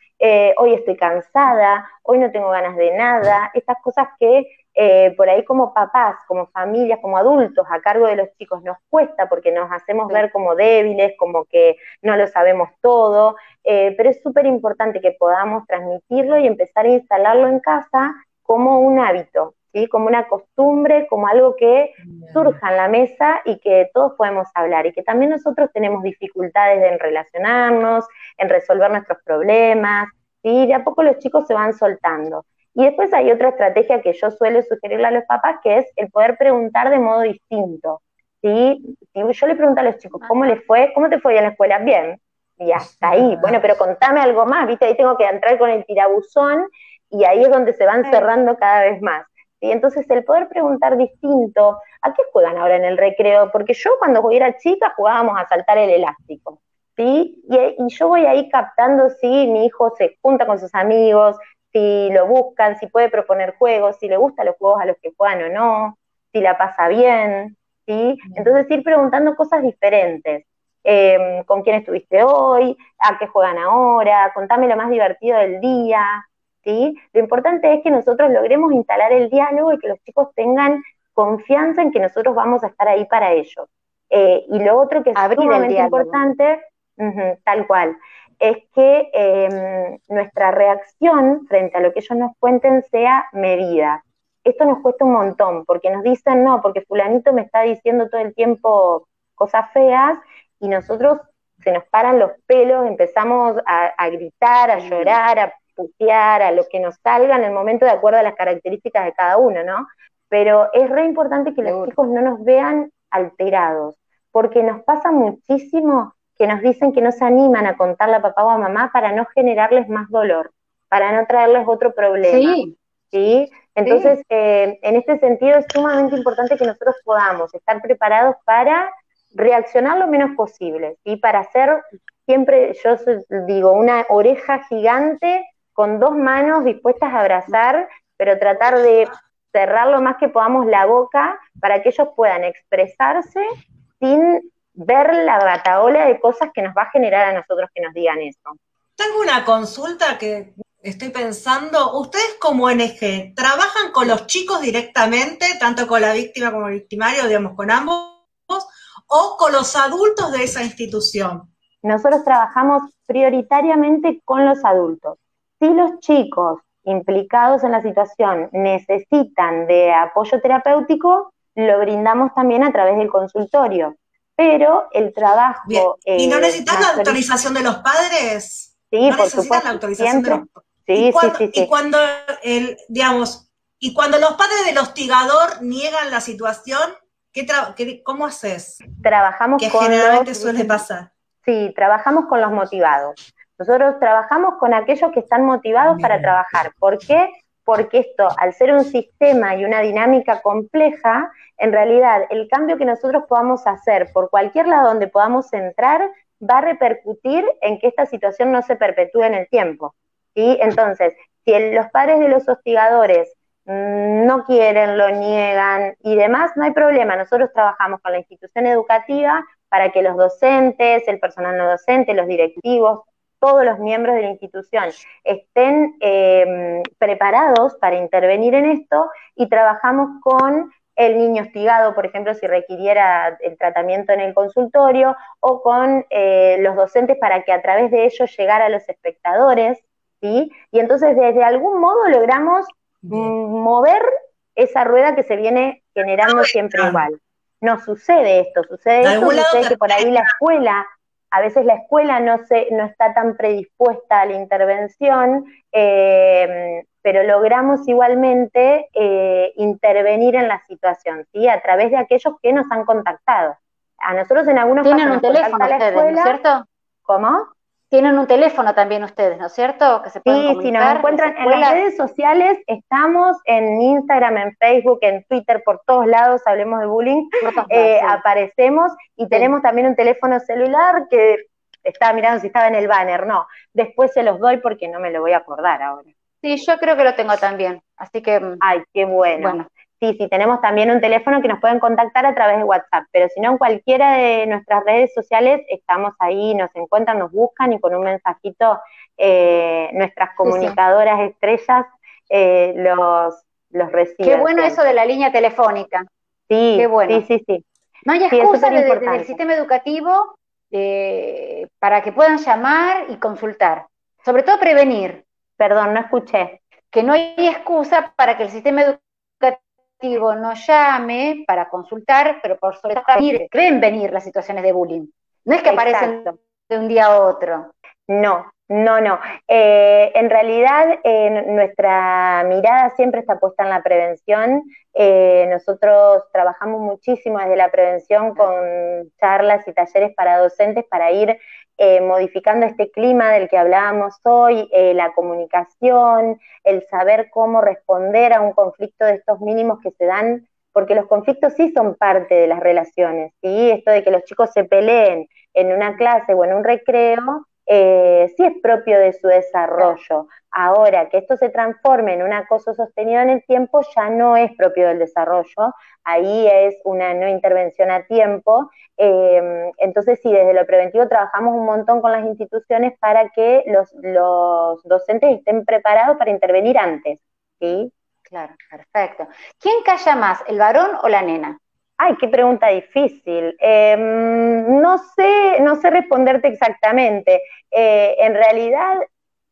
hoy estoy cansada, hoy no tengo ganas de nada, estas cosas que eh, por ahí como papás, como familias, como adultos a cargo de los chicos nos cuesta porque nos hacemos ver como débiles, como que no lo sabemos todo, eh, pero es súper importante que podamos transmitirlo y empezar a instalarlo en casa como un hábito, ¿sí? como una costumbre, como algo que surja en la mesa y que todos podemos hablar y que también nosotros tenemos dificultades en relacionarnos, en resolver nuestros problemas, y de a poco los chicos se van soltando. Y después hay otra estrategia que yo suelo sugerirle a los papás, que es el poder preguntar de modo distinto. ¿sí? Si yo le pregunto a los chicos, ¿cómo les fue? ¿Cómo te fue en la escuela? Bien. Y hasta ahí. Bueno, pero contame algo más, ¿viste? Ahí tengo que entrar con el tirabuzón y ahí es donde se van cerrando cada vez más. ¿sí? Entonces, el poder preguntar distinto, ¿a qué juegan ahora en el recreo? Porque yo cuando era chica jugábamos a saltar el elástico. ¿sí? Y, y, yo voy ahí captando si mi hijo se junta con sus amigos, si lo buscan, si puede proponer juegos, si le gustan los juegos a los que juegan o no, si la pasa bien, ¿sí? Entonces ir preguntando cosas diferentes. Em, ¿Con quién estuviste hoy? ¿A qué juegan ahora? Contame lo más divertido del día, ¿sí? Lo importante es que nosotros logremos instalar el diálogo y que los chicos tengan confianza en que nosotros vamos a estar ahí para ellos. Eh, y lo otro que es sumamente importante, tal cual, es que em, nuestra reacción frente a lo que ellos nos cuenten sea medida. Esto nos cuesta un montón, porque nos dicen, no, porque fulanito me está diciendo todo el tiempo cosas feas y nosotros se nos paran los pelos, empezamos a, gritar, a llorar, a putear, a lo que nos salga en el momento de acuerdo a las características de cada uno, ¿no? Pero es re importante que los chicos no nos vean alterados, porque nos pasa muchísimo que nos dicen que no se animan a contarle a papá o a mamá para no generarles más dolor, para no traerles otro problema. Sí. Entonces, eh, en este sentido es sumamente importante que nosotros podamos estar preparados para reaccionar lo menos posible, y para hacer siempre, yo digo, una oreja gigante con dos manos dispuestas a abrazar, pero tratar de cerrar lo más que podamos la boca para que ellos puedan expresarse sin ver la bataola de cosas que nos va a generar a nosotros que nos digan eso. Tengo una consulta que estoy pensando. Ustedes como NG, ¿trabajan con los chicos directamente, tanto con la víctima como el victimario, digamos, con ambos, o con los adultos de esa institución? Nosotros trabajamos prioritariamente con los adultos. Si los chicos implicados en la situación necesitan de apoyo terapéutico, lo brindamos también a través del consultorio pero el trabajo... ¿Y no eh, necesitas la autorización de los padres? Sí, por supuesto. La autorización de los... Sí, sí, sí, sí. Y cuando, el, digamos, y cuando los padres del hostigador niegan la situación, ¿qué ¿cómo haces? Trabajamos que generalmente suele pasar. Sí, trabajamos con los motivados. Nosotros trabajamos con aquellos que están motivados para trabajar. ¿Por qué? Porque esto, al ser un sistema y una dinámica compleja, en realidad el cambio que nosotros podamos hacer por cualquier lado donde podamos entrar va a repercutir en que esta situación no se perpetúe en el tiempo. ¿sí? Entonces, si los padres de los hostigadores no quieren, lo niegan y demás, no hay problema. Nosotros trabajamos con la institución educativa para que los docentes, el personal no docente, los directivos, todos los miembros de la institución estén em, preparados para intervenir en esto y trabajamos con el niño hostigado, por ejemplo, si requiriera el tratamiento en el consultorio, o con eh, los docentes para que a través de ellos llegara a los espectadores, ¿sí? Y entonces desde algún modo logramos mover esa rueda que se viene generando siempre igual. No sucede esto, sucede esto, sucede que por ahí la escuela a veces la escuela no, se, no está tan predispuesta a la intervención, eh, pero logramos igualmente eh, intervenir en la situación, ¿sí? A través de aquellos que nos han contactado. A nosotros en algunos ¿Tienen un teléfono ustedes, ¿no es cierto? ¿Cómo? Tienen un teléfono también ustedes, ¿no es cierto? Que se sí, si nos encuentran en las redes sociales, estamos en Instagram, en Facebook, en Twitter, por todos lados, hablemos de bullying, eh, aparecemos y tenemos también un teléfono celular que estaba mirando si estaba en el banner, no, después se los doy porque no me lo voy a acordar ahora. Sí, yo creo que lo tengo también, así que... Mm, Ay, qué bueno. bueno. Sí, sí, tenemos también un teléfono que nos pueden contactar a través de WhatsApp, pero si no, en cualquiera de nuestras redes sociales estamos ahí, nos encuentran, nos buscan y con un mensajito eh, nuestras comunicadoras estrellas eh, los, los reciben. Qué bueno eso de la línea telefónica. Sí, Qué bueno. sí, sí, sí. No hay excusa desde, el sistema educativo eh, para que puedan llamar y consultar. Sobre todo prevenir. Perdón, no escuché. Que no hay excusa para que el sistema educativo no llame para consultar, pero por sobre todo deben venir las situaciones de bullying. No es que aparecen de un día a otro. No, no, no. Eh, en realidad, nuestra mirada siempre está puesta en la prevención. Eh, nosotros trabajamos muchísimo desde la prevención con charlas y talleres para docentes para ir eh, modificando este clima del que hablábamos hoy, eh, la comunicación, el saber cómo responder a un conflicto de estos mínimos que se dan, porque los conflictos sí son parte de las relaciones, ¿sí? Esto de que los chicos se peleen en una clase o en un recreo, eh, sí es propio de su desarrollo. Ahora, que esto se transforme en un acoso sostenido en el tiempo ya no es propio del desarrollo, ahí es una no intervención a tiempo. Em, entonces, sí, desde lo preventivo trabajamos un montón con las instituciones para que los, los docentes estén preparados para intervenir antes. ¿sí? Claro, perfecto. ¿Quién calla más, el varón o la nena? Ay, qué pregunta difícil. Em, no sé, no sé responderte exactamente. Eh, en realidad,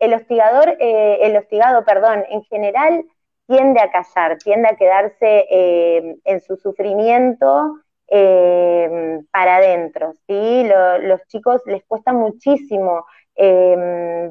el hostigador, eh, el hostigado, perdón, en general tiende a callar, tiende a quedarse em, en su sufrimiento em, para adentro, ¿sí? los chicos les cuesta muchísimo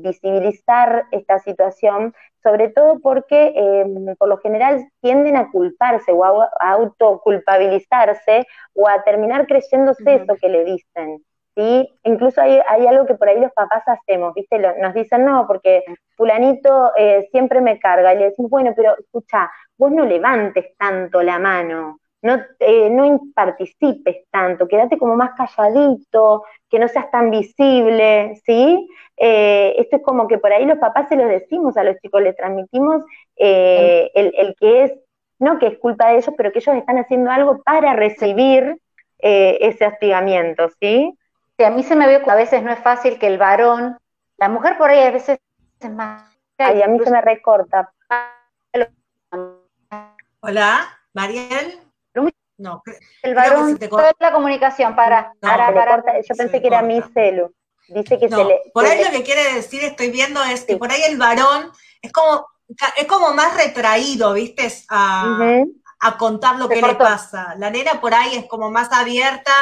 visibilizar esta situación, sobre todo porque em, por lo general tienden a culparse o a, autoculpabilizarse o a terminar creyéndose eso que le dicen. ¿Sí? Incluso hay, algo que por ahí los papás hacemos, ¿viste? nos dicen, no, porque fulanito eh, siempre me carga, y le decimos, bueno, pero escucha, vos no levantes tanto la mano, no, eh, no participes tanto, quédate como más calladito, que no seas tan visible, ¿sí? Eh, esto es como que por ahí los papás se lo decimos a los chicos, les transmitimos eh, el, que es, no que es culpa de ellos, pero que ellos están haciendo algo para recibir ese hostigamiento, ¿sí? Sí, a mí se me ve que a veces no es fácil que el varón, la mujer por ahí a veces es más... Ay, a mí se me recorta. Hola, Mariel. No, el varón, toda la comunicación para, para, yo pensé que era mi celu. Dice que se le. Por ahí lo que quiere decir, estoy viendo, es que por ahí el varón es como, es como más retraído, ¿viste? A, contar lo que le pasa. La nena por ahí es como más abierta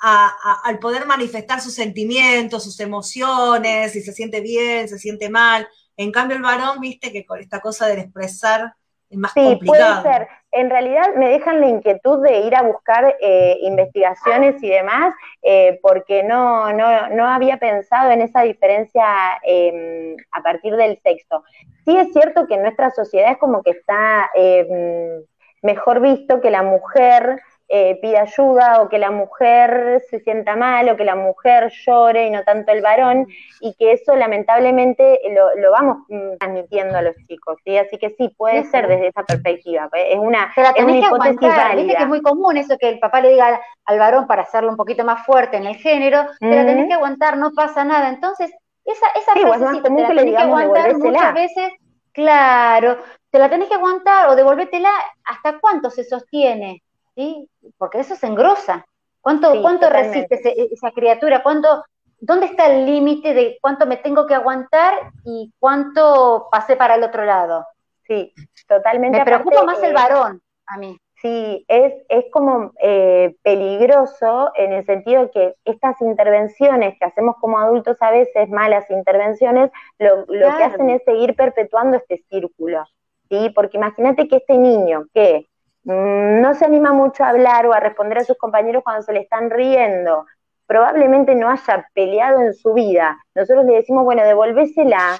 al poder manifestar sus sentimientos, sus emociones, si se siente bien, se siente mal. En cambio, el varón, viste que con esta cosa de expresar es más sí, Puede ser. En realidad me dejan la inquietud de ir a buscar eh, investigaciones y demás, eh, porque no, no, no, había pensado en esa diferencia em, a partir del sexo. Sí es cierto que en nuestra sociedad es como que está em, mejor visto que la mujer eh, pida ayuda o que la mujer se sienta mal o que la mujer llore y no tanto el varón y que eso lamentablemente lo, vamos transmitiendo a los chicos, ¿sí? Así que sí, puede ser desde esa perspectiva, ¿eh? es una, es una hipótesis válida. que es muy común eso que el papá le diga al, varón para hacerlo un poquito más fuerte en el género, te la tenés que aguantar, no pasa nada, entonces esa, esa sí, frasecita, te la tenés que aguantar muchas veces, claro, te la tenés que aguantar o devolvétela, ¿hasta cuánto se sostiene? ¿Sí? Porque eso se engrosa. ¿Cuánto, cuánto resiste esa criatura? ¿Cuánto, ¿Dónde está el límite de cuánto me tengo que aguantar y cuánto pasé para el otro lado? Sí, totalmente. Me preocupa más el varón a mí. Sí, es, es como eh, peligroso en el sentido que estas intervenciones que hacemos como adultos a veces, malas intervenciones, lo, lo que hacen es seguir perpetuando este círculo. ¿sí? Porque imagínate que este niño que no se anima mucho a hablar o a responder a sus compañeros cuando se le están riendo, probablemente no haya peleado en su vida. Nosotros le decimos, bueno, devolvésela.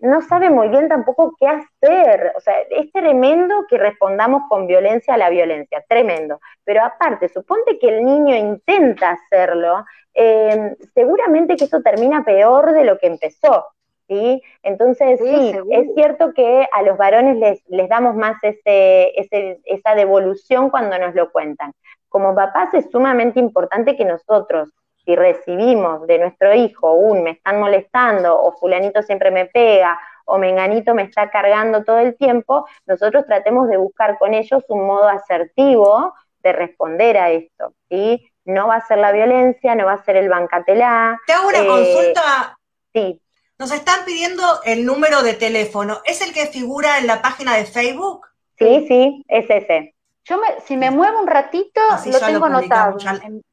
No sabe muy bien tampoco qué hacer. O sea, es tremendo que respondamos con violencia a la violencia, tremendo. Pero aparte, suponte que el niño intenta hacerlo, eh, seguramente que eso termina peor de lo que empezó. ¿Sí? Entonces, sí, es cierto que a los varones les, les damos más ese, ese, esa devolución cuando nos lo cuentan. Como papás es sumamente importante que nosotros, si recibimos de nuestro hijo un me están molestando o fulanito siempre me pega o menganito me está cargando todo el tiempo, nosotros tratemos de buscar con ellos un modo asertivo de responder a esto, ¿sí? No va a ser la violencia, no va a ser el bancatelá. Te hago una eh, consulta. Sí. Nos están pidiendo el número de teléfono. ¿Es el que figura en la página de Facebook? Sí, sí, es ese. Yo me, si me muevo un ratito, lo tengo anotado.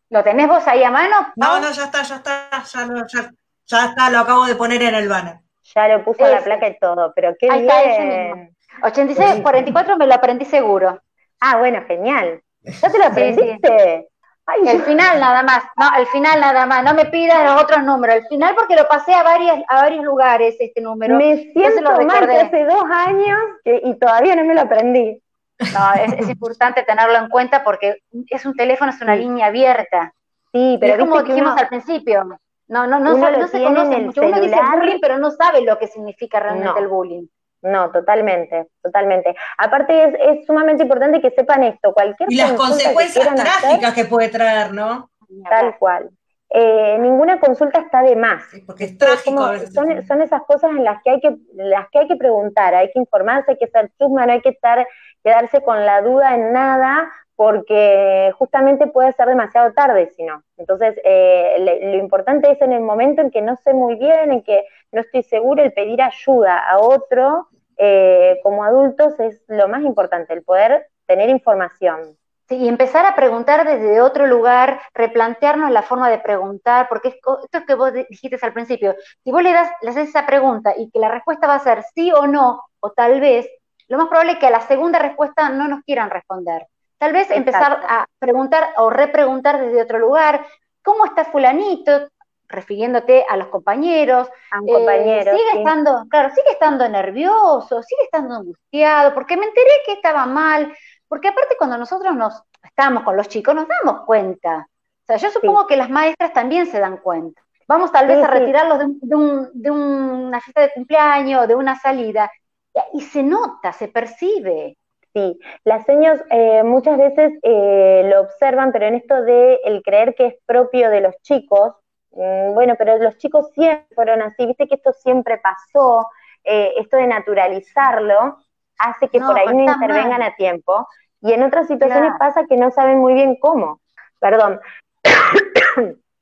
¿Lo tenés vos ahí a mano? No, no, ya está, ya está, ya, ya, está, lo acabo de poner en el banner. Ya lo puso la placa y todo, pero qué bien. 86, 44 me lo aprendí seguro. Ah, bueno, genial. ¿Ya te lo aprendiste? El final nada más, no, el final nada más, no me pidas los otros números, el final porque lo pasé a varias, a varios lugares este número. Me siento mal que hace dos años y todavía no me lo aprendí. No, es, importante tenerlo en cuenta porque es un teléfono, es una línea abierta. Sí, pero es como dijimos al principio. No, no, no, no, se conoce mucho. Uno dice bullying, pero no sabe lo que significa realmente el bullying. No, totalmente, totalmente. Aparte es, es, sumamente importante que sepan esto, cualquier Y las consecuencias trágicas que puede traer, ¿no? Tal cual. Eh, ninguna consulta está de más. porque es trágico. son, son, esas cosas en las que hay que, las que hay que preguntar, hay que informarse, hay que ser chusma, no hay que estar, quedarse con la duda en nada, porque justamente puede ser demasiado tarde si no. Entonces, eh, lo importante es en el momento en que no sé muy bien, en que no estoy seguro, el pedir ayuda a otro eh, como adultos es lo más importante, el poder tener información. Sí, y empezar a preguntar desde otro lugar, replantearnos la forma de preguntar, porque esto es que vos dijiste al principio, si vos le das, le haces esa pregunta y que la respuesta va a ser sí o no, o tal vez, lo más probable es que a la segunda respuesta no nos quieran responder. Tal vez empezar a preguntar o repreguntar desde otro lugar, ¿cómo está fulanito? Refiriéndote a los compañeros, a un compañero, eh, sigue estando, claro, sigue estando nervioso, sigue estando angustiado, porque me enteré que estaba mal, porque aparte cuando nosotros nos estamos con los chicos nos damos cuenta. O sea, yo supongo que las maestras también se dan cuenta. Vamos tal vez a retirarlos de, un, de, una fiesta de cumpleaños, de una salida, y se nota, se percibe. Sí, las señas eh, muchas veces eh, lo observan, pero en esto de el creer que es propio de los chicos, bueno, pero los chicos siempre fueron así, viste que esto siempre pasó, eh, esto de naturalizarlo hace que por ahí no intervengan a tiempo, y en otras situaciones pasa que no saben muy bien cómo, perdón.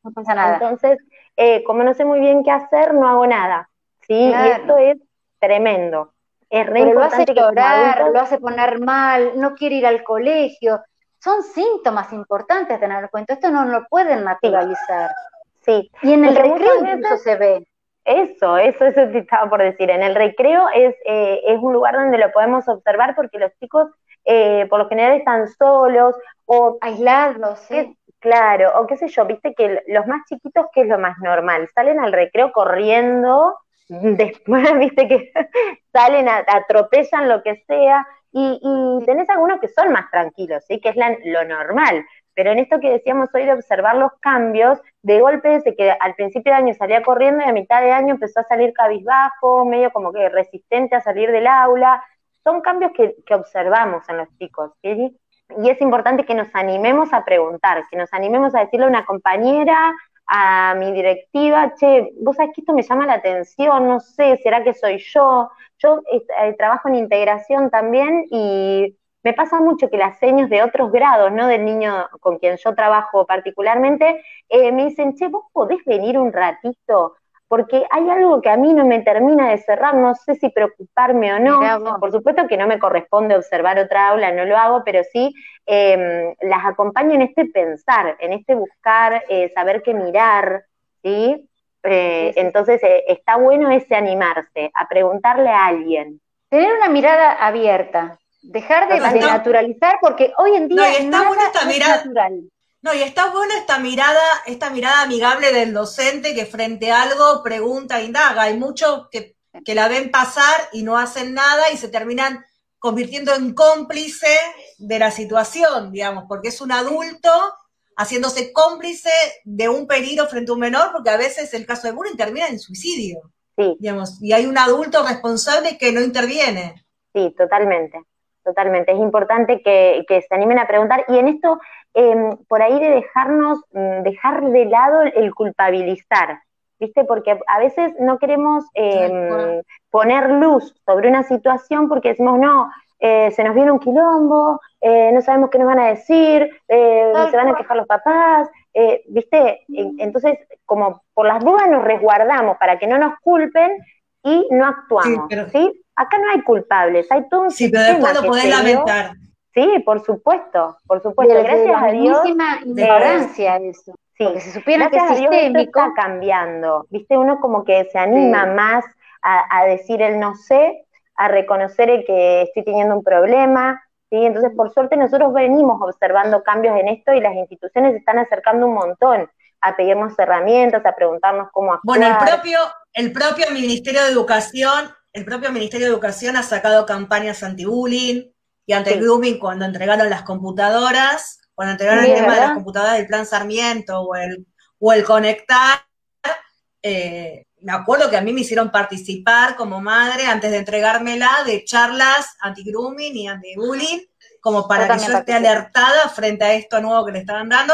No pasa nada. Entonces, eh, como no sé muy bien qué hacer, no hago nada, ¿sí? Y esto es tremendo. Es re lo hace llorar, lo hace poner mal, no quiere ir al colegio. son síntomas importantes de tener en cuenta. Esto no lo pueden naturalizar. Sí. Y en el recreo incluso se ve. Eso, eso, eso te estaba por decir. En el recreo es, eh, es un lugar donde lo podemos observar porque los chicos eh, por lo general están solos o aislados, ¿sí? Claro, o qué sé yo, viste que los más chiquitos, ¿qué es lo más normal? Salen al recreo corriendo, después, viste que salen, atropellan lo que sea, y, tenés algunos que son más tranquilos, ¿sí? Que es lo normal. Pero en esto que decíamos hoy de observar los cambios, de golpe desde que al principio de año salía corriendo y a mitad de año empezó a salir cabizbajo, medio como que resistente a salir del aula. Son cambios que, que observamos en los chicos, ¿sí? y es importante que nos animemos a preguntar, que nos animemos a decirle a una compañera, a mi directiva, che, vos sabés que esto me llama la atención, no sé, ¿será que soy yo? Yo eh, trabajo en integración también y me pasa mucho que las señas de otros grados, ¿no? Del niño con quien yo trabajo particularmente, eh, me dicen, che, vos podés venir un ratito porque hay algo que a mí no me termina de cerrar, no sé si preocuparme o no. Por supuesto que no me corresponde observar otra aula, no lo hago, pero sí em, las acompaño en este pensar, en este buscar, eh, saber qué mirar, ¿sí? Eh, entonces está bueno ese animarse, a preguntarle a alguien. Tener una mirada abierta, dejar de, naturalizar, porque hoy en día no, está nada es natural. No, y está buena esta mirada, esta mirada amigable del docente que frente a algo pregunta, indaga. Hay muchos que, la ven pasar y no hacen nada y se terminan convirtiendo en cómplice de la situación, digamos, porque es un adulto haciéndose cómplice de un peligro frente a un menor, porque a veces el caso de bullying termina en suicidio. Sí. Digamos, y hay un adulto responsable que no interviene. Sí, totalmente, totalmente. Es importante que, que se animen a preguntar. Y en esto Em, por ahí de dejarnos, mm, dejar de lado el culpabilizar, ¿viste? Porque a veces no queremos em, poner luz sobre una situación porque decimos, no, eh, se nos viene un quilombo, eh, no sabemos qué nos van a decir, eh, se van a quejar los papás, ¿viste? Entonces, como por las dudas nos resguardamos para que no nos culpen y no actuamos, sí, Acá no hay culpables, hay todo un Sí, pero después lo podés lamentar. Sí, por supuesto, por supuesto. Gracias a Dios. ignorancia eso. Sí, porque se supiera que sistémico está cambiando. Viste, uno como que se anima más a, decir el no sé, a reconocer el que estoy teniendo un problema. ¿sí? Entonces, por suerte, nosotros venimos observando cambios en esto y las instituciones se están acercando un montón a pedirnos herramientas, a preguntarnos cómo actuar. Bueno, el propio, el propio Ministerio de Educación, el propio Ministerio de Educación ha sacado campañas anti-bullying, y ante grooming cuando entregaron las computadoras, cuando entregaron el tema de las computadoras del plan Sarmiento o el, o el conectar, eh, me acuerdo que a mí me hicieron participar como madre antes de entregármela de charlas anti-grooming y anti-bullying, como para que yo esté alertada frente a esto nuevo que le estaban dando.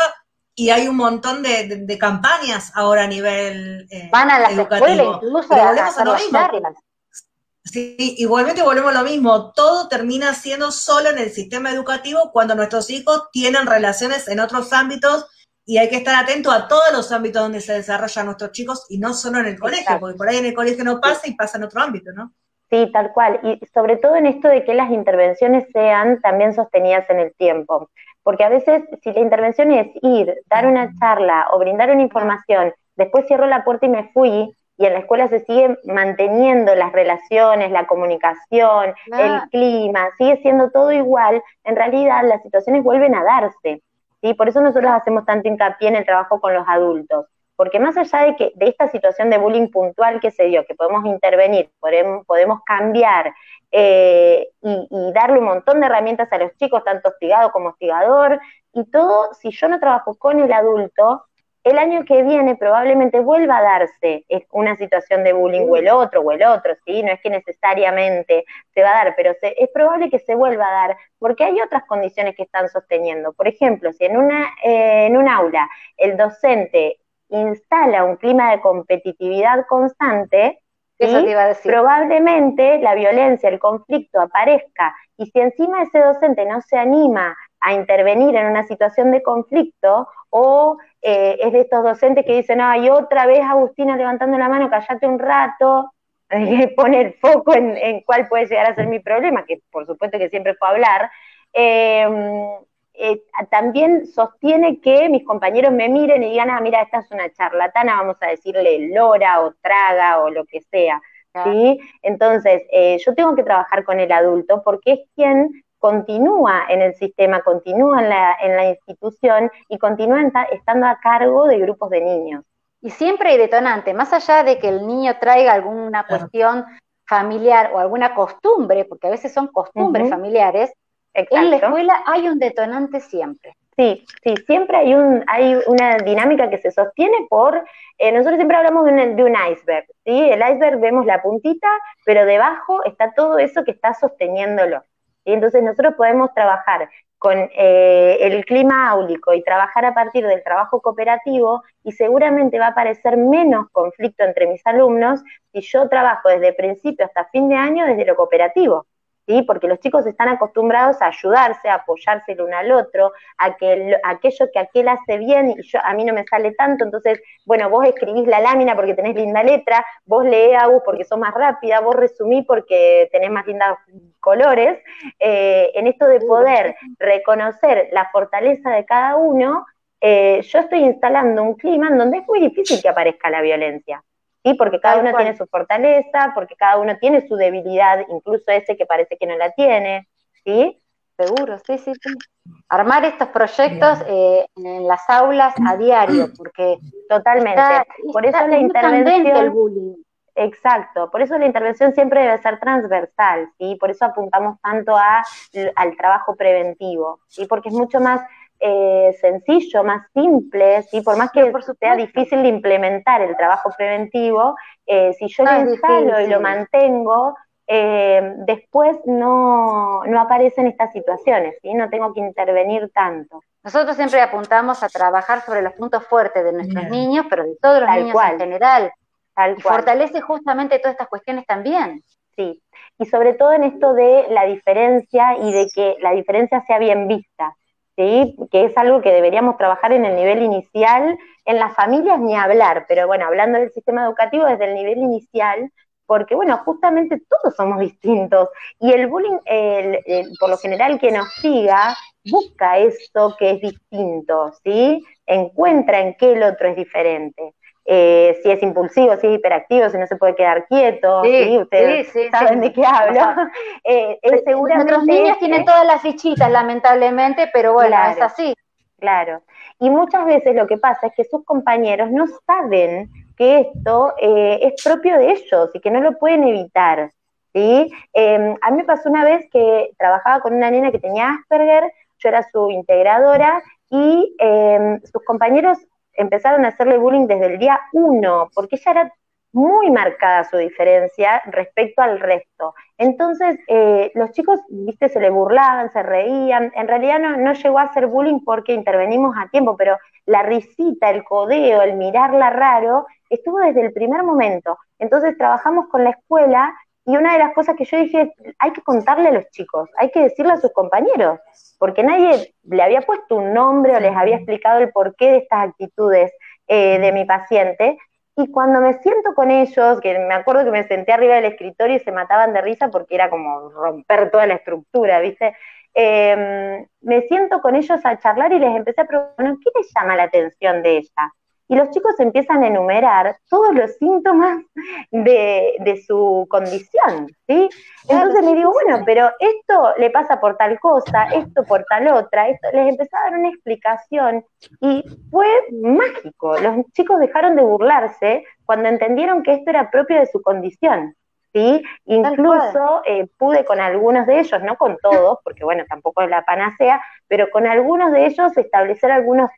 Y hay un montón de, campañas ahora a nivel eh, Van a las educativo. incluso a, a, Sí, igualmente volvemos a lo mismo, todo termina siendo solo en el sistema educativo cuando nuestros hijos tienen relaciones en otros ámbitos y hay que estar atento a todos los ámbitos donde se desarrollan nuestros chicos y no solo en el colegio, porque por ahí en el colegio no pasa y pasa en otro ámbito, ¿no? Sí, tal cual. Y sobre todo en esto de que las intervenciones sean también sostenidas en el tiempo. Porque a veces si la intervención es ir, dar una charla o brindar una información, después cierro la puerta y me fui, y en la escuela se sigue manteniendo las relaciones, la comunicación, el clima, sigue siendo todo igual, en realidad las situaciones vuelven a darse. ¿sí? Por eso nosotros hacemos tanto hincapié en el trabajo con los adultos, porque más allá de que de esta situación de bullying puntual que se dio, que podemos intervenir, podemos, podemos cambiar eh, y, y, darle un montón de herramientas a los chicos, tanto hostigado como hostigador, y todo, si yo no trabajo con el adulto, el año que viene probablemente vuelva a darse una situación de bullying o el otro o el otro, ¿sí? No es que necesariamente se va a dar, pero es probable que se vuelva a dar porque hay otras condiciones que están sosteniendo. Por ejemplo, si en, una, eh, en un aula el docente instala un clima de competitividad constante, probablemente la violencia, el conflicto aparezca y si encima ese docente no se anima a intervenir en una situación de conflicto o eh, es de estos docentes que dicen, ay, otra vez Agustina levantando la mano, callate un rato, pone el foco en, cuál puede llegar a ser mi problema, que por supuesto que siempre fue hablar, em, eh, también sostiene que mis compañeros me miren y digan, ah, mira, esta es una charlatana, vamos a decirle lora o traga o lo que sea. ¿sí? Entonces, eh, yo tengo que trabajar con el adulto porque es quien continúa en el sistema, continúa en la, en la institución y continúa estando a cargo de grupos de niños. Y siempre hay detonante, más allá de que el niño traiga alguna cuestión familiar o alguna costumbre, porque a veces son costumbres familiares, en la escuela hay un detonante siempre. Sí, sí, siempre hay, un, hay una dinámica que se sostiene por, eh, nosotros siempre hablamos de un, de un, iceberg, ¿sí? El iceberg vemos la puntita, pero debajo está todo eso que está sosteniéndolo. Y entonces nosotros podemos trabajar con eh, el clima áulico y trabajar a partir del trabajo cooperativo y seguramente va a aparecer menos conflicto entre mis alumnos si yo trabajo desde principio hasta fin de año desde lo cooperativo. Porque los chicos están acostumbrados a ayudarse, a apoyarse el uno al otro, a que aquello que aquel hace bien y yo, a mí no me sale tanto, entonces, bueno, vos escribís la lámina porque tenés linda letra, vos leé vos porque sos más rápida, vos resumí porque tenés más lindos colores, eh, en esto de poder reconocer la fortaleza de cada uno, eh, yo estoy instalando un clima en donde es muy difícil que aparezca la violencia. ¿Sí? Porque cada uno tiene su fortaleza, porque cada uno tiene su debilidad, incluso ese que parece que no la tiene, ¿sí? Seguro, sí, sí, sí. Armar estos proyectos eh, en las aulas a diario, porque totalmente. por eso la intervención el bullying. Exacto, por eso la intervención siempre debe ser transversal, ¿sí? Por eso apuntamos tanto a, al trabajo preventivo, ¿sí? Porque es mucho más eh, sencillo, más simple, ¿sí? por más que sea difícil de implementar el trabajo preventivo, eh, si yo lo instalo y lo mantengo, eh, después no, no, aparecen estas situaciones, ¿sí? no tengo que intervenir tanto. Nosotros siempre apuntamos a trabajar sobre los puntos fuertes de nuestros niños, pero de todos los niños en general. y fortalece justamente todas estas cuestiones también. Sí, y sobre todo en esto de la diferencia y de que la diferencia sea bien vista que es algo que deberíamos trabajar en el nivel inicial, en las familias ni hablar, pero bueno, hablando del sistema educativo desde el nivel inicial, porque bueno, justamente todos somos distintos y el bullying, por lo general, que nos siga, busca esto que es distinto, ¿sí? Encuentra en qué el otro es diferente. Eh, si es impulsivo, si es hiperactivo, si no se puede quedar quieto, sí, ustedes saben de qué hablo. eh, seguramente Nuestros niños tienen todas las fichitas, lamentablemente, pero bueno, es así. Claro. Y muchas veces lo que pasa es que sus compañeros no saben que esto eh, es propio de ellos y que no lo pueden evitar. ¿sí? Em, a mí me pasó una vez que trabajaba con una nena que tenía Asperger, yo era su integradora y em, sus compañeros empezaron a hacerle bullying desde el día uno, porque ella era muy marcada su diferencia respecto al resto. Entonces, eh, los chicos, viste, se le burlaban, se reían. En realidad no, no, llegó a ser bullying porque intervenimos a tiempo, pero la risita, el codeo, el mirarla raro, estuvo desde el primer momento. Entonces, trabajamos con la escuela y una de las cosas que yo dije, hay que contarle a los chicos, hay que decirle a sus compañeros, porque nadie le había puesto un nombre o les había explicado el porqué de estas actitudes eh, de mi paciente. Y cuando me siento con ellos, que me acuerdo que me senté arriba del escritorio y se mataban de risa porque era como romper toda la estructura, ¿viste? Em, me siento con ellos a charlar y les empecé a preguntar, ¿qué les llama la atención de ella? Y los chicos empiezan a enumerar todos los síntomas de, su condición, ¿sí? Entonces le digo, bueno, pero esto le pasa por tal cosa, esto por tal otra, esto, les empecé a dar una explicación y fue mágico. Los chicos dejaron de burlarse cuando entendieron que esto era propio de su condición. ¿Sí? Incluso eh, pude con algunos de ellos, no con todos, porque bueno, tampoco es la panacea, pero con algunos de ellos establecer algunos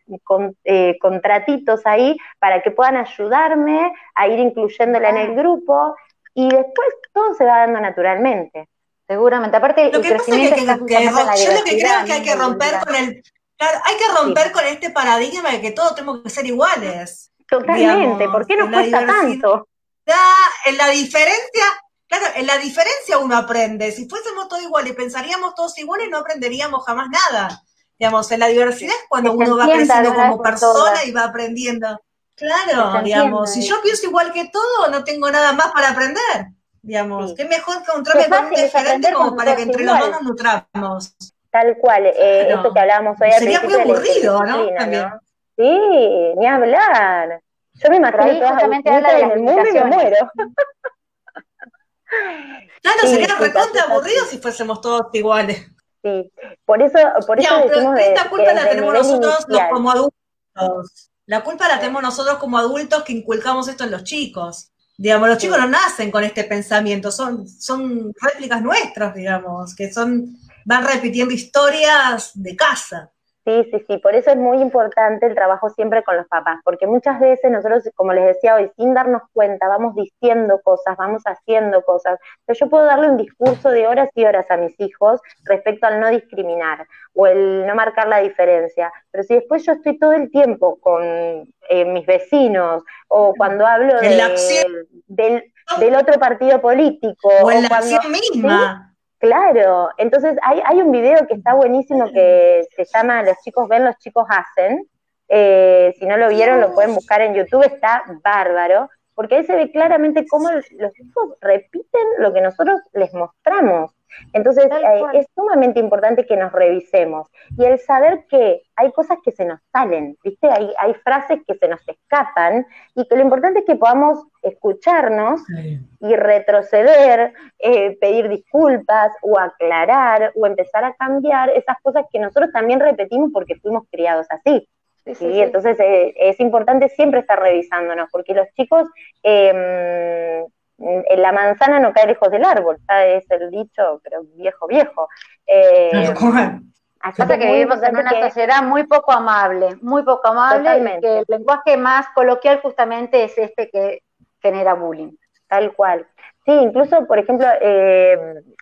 eh, contratitos ahí para que puedan ayudarme a ir incluyéndola en el grupo y después todo se va dando naturalmente. Seguramente, aparte lo que pasa es que, yo lo que creo es que hay que romper con el hay que romper con este paradigma de que todos tenemos que ser iguales. Totalmente, ¿por qué nos cuesta tanto? En la diferencia, claro, en la diferencia uno aprende. Si fuésemos todos iguales, pensaríamos todos iguales, no aprenderíamos jamás nada. Digamos, en la diversidad es cuando uno va creciendo como persona y va aprendiendo. Claro, digamos, si yo pienso igual que todo, no tengo nada más para aprender. Digamos, qué mejor que encontrarme con un diferente como para que entre los dos nos nutramos. Tal cual, eh, esto que hablábamos hoy Sería muy aburrido, ¿no? Sí, ni hablar. Yo me imagino que justamente habla de en el mundo y me muero. Claro, sería recontra aburrido si fuésemos todos iguales. Sí, por eso, por eso decimos de, esta culpa la tenemos nosotros como adultos. La culpa la tenemos nosotros como adultos que inculcamos esto en los chicos. Digamos, los chicos no nacen con este pensamiento, son, son réplicas nuestras, digamos, que son, van repitiendo historias de casa. Sí, sí, sí, por eso es muy importante el trabajo siempre con los papás, porque muchas veces nosotros, como les decía hoy, sin darnos cuenta, vamos diciendo cosas, vamos haciendo cosas. Pero yo puedo darle un discurso de horas y horas a mis hijos respecto al no discriminar o el no marcar la diferencia, pero si después yo estoy todo el tiempo con eh, mis vecinos o cuando hablo de, del, otro partido político o en la acción misma. Claro, entonces hay, un video que está buenísimo que se llama Los chicos ven, los chicos hacen. Eh, si no lo vieron, lo pueden buscar en YouTube, está bárbaro, porque ahí se ve claramente cómo los chicos repiten lo que nosotros les mostramos. Entonces, eh, es sumamente importante que nos revisemos. Y el saber que hay cosas que se nos salen, ¿viste? Hay, hay frases que se nos escapan y que lo importante es que podamos escucharnos y retroceder, eh, pedir disculpas o aclarar o empezar a cambiar esas cosas que nosotros también repetimos porque fuimos criados así. Sí, Entonces eh, es importante siempre estar revisándonos, porque los chicos eh, en la manzana no cae lejos del árbol, es el dicho, pero viejo, viejo. Eh, Pasa que vivimos en una sociedad muy poco amable, muy poco amable, y que el lenguaje más coloquial justamente es este que genera bullying. Tal cual. Sí, incluso, por ejemplo, eh,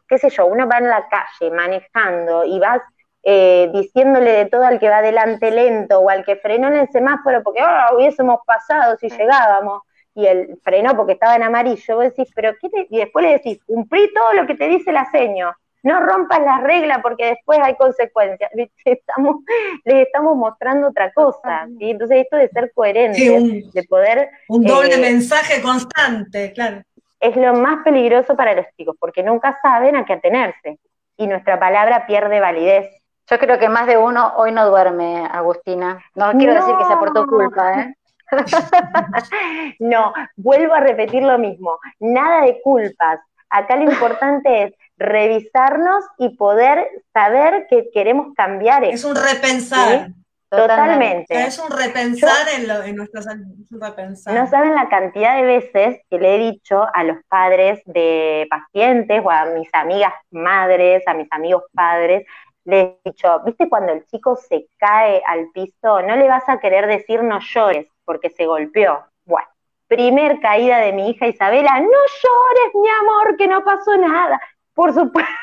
qué sé yo, uno va en la calle manejando y vas eh, diciéndole de todo al que va adelante lento o al que frenó en el semáforo porque oh, hubiésemos pasado si llegábamos y él frenó porque estaba en amarillo, vos decís, pero ¿qué te? Y después le decís, cumplí todo lo que te dice la seño, no rompas la regla porque después hay consecuencias. Estamos, les estamos mostrando otra cosa. ¿sí? Entonces, esto de ser coherente, de poder. Un doble eh, mensaje constante, claro. Es lo más peligroso para los chicos, porque nunca saben a qué atenerse. Y nuestra palabra pierde validez. Yo creo que más de uno hoy no duerme, Agustina. No quiero decir que se aportó culpa, ¿eh? no, vuelvo a repetir lo mismo, nada de culpas. Acá lo importante es revisarnos y poder saber que queremos cambiar Es un repensar. Totalmente. Es un repensar en, lo, en nuestros repensar. No saben la cantidad de veces que le he dicho a los padres de pacientes o a mis amigas madres, a mis amigos padres, le he dicho, viste cuando el chico se cae al piso, no le vas a querer decir no llores, porque se golpeó. Bueno, primer caída de mi hija Isabela, no llores, mi amor, que no pasó nada. Por supuesto,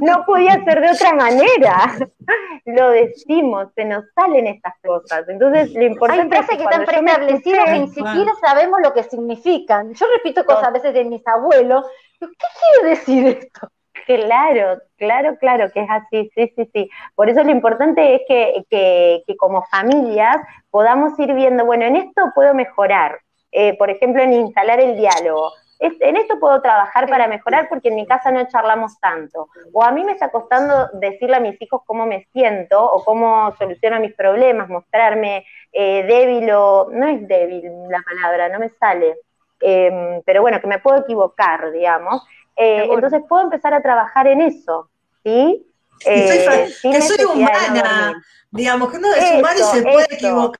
no podía ser de otra manera. Lo decimos, se nos salen estas cosas. Entonces, lo importante es que, que están preestablecidas que ni siquiera sabemos lo que significan. Yo repito cosas a veces de mis abuelos. ¿Qué quiere decir esto? Claro, claro, claro que es así, sí, sí, sí. Por eso lo importante es que, que, como familias podamos ir viendo, bueno, en esto puedo mejorar, eh, por ejemplo, en instalar el diálogo. en esto puedo trabajar para mejorar porque en mi casa no charlamos tanto. O a mí me está costando decirle a mis hijos cómo me siento o cómo soluciono mis problemas, mostrarme eh, débil o... No es débil la palabra, no me sale. Em, pero bueno, que me puedo equivocar, digamos. Eh, entonces puedo empezar a trabajar en eso, ¿sí? Eh, que soy humana, digamos, que uno es humano y se puede equivocar.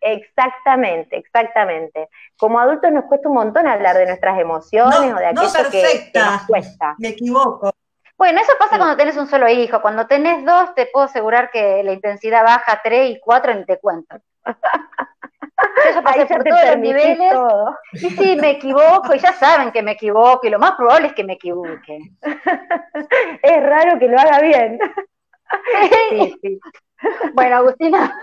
Exactamente, exactamente. Como adultos nos cuesta un montón hablar de nuestras emociones o de aquello que, nos cuesta. Me equivoco. Bueno, eso pasa cuando tenés un solo hijo. Cuando tenés dos, te puedo asegurar que la intensidad baja tres y cuatro ni te cuento. Yo pasé por todos los niveles. Y sí, me equivoco, y ya saben que me equivoco, y lo más probable es que me equivoque. es raro que lo haga bien. sí, sí. Bueno, Agustina.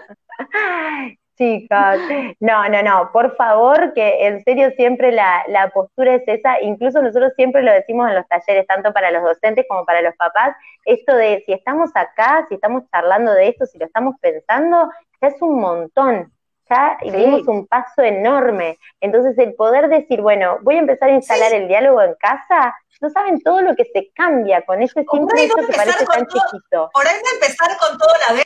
Chicas, no, no, no, por favor, que en serio siempre la, la, postura es esa, incluso nosotros siempre lo decimos en los talleres, tanto para los docentes como para los papás, esto de si estamos acá, si estamos charlando de esto, si lo estamos pensando, es un montón, ya dimos un paso enorme. Entonces, el poder decir, bueno, voy a empezar a instalar el diálogo en casa, no saben todo lo que se cambia con ese simple hecho que parece tan chiquito. Por ahí no empezar con todo la vez,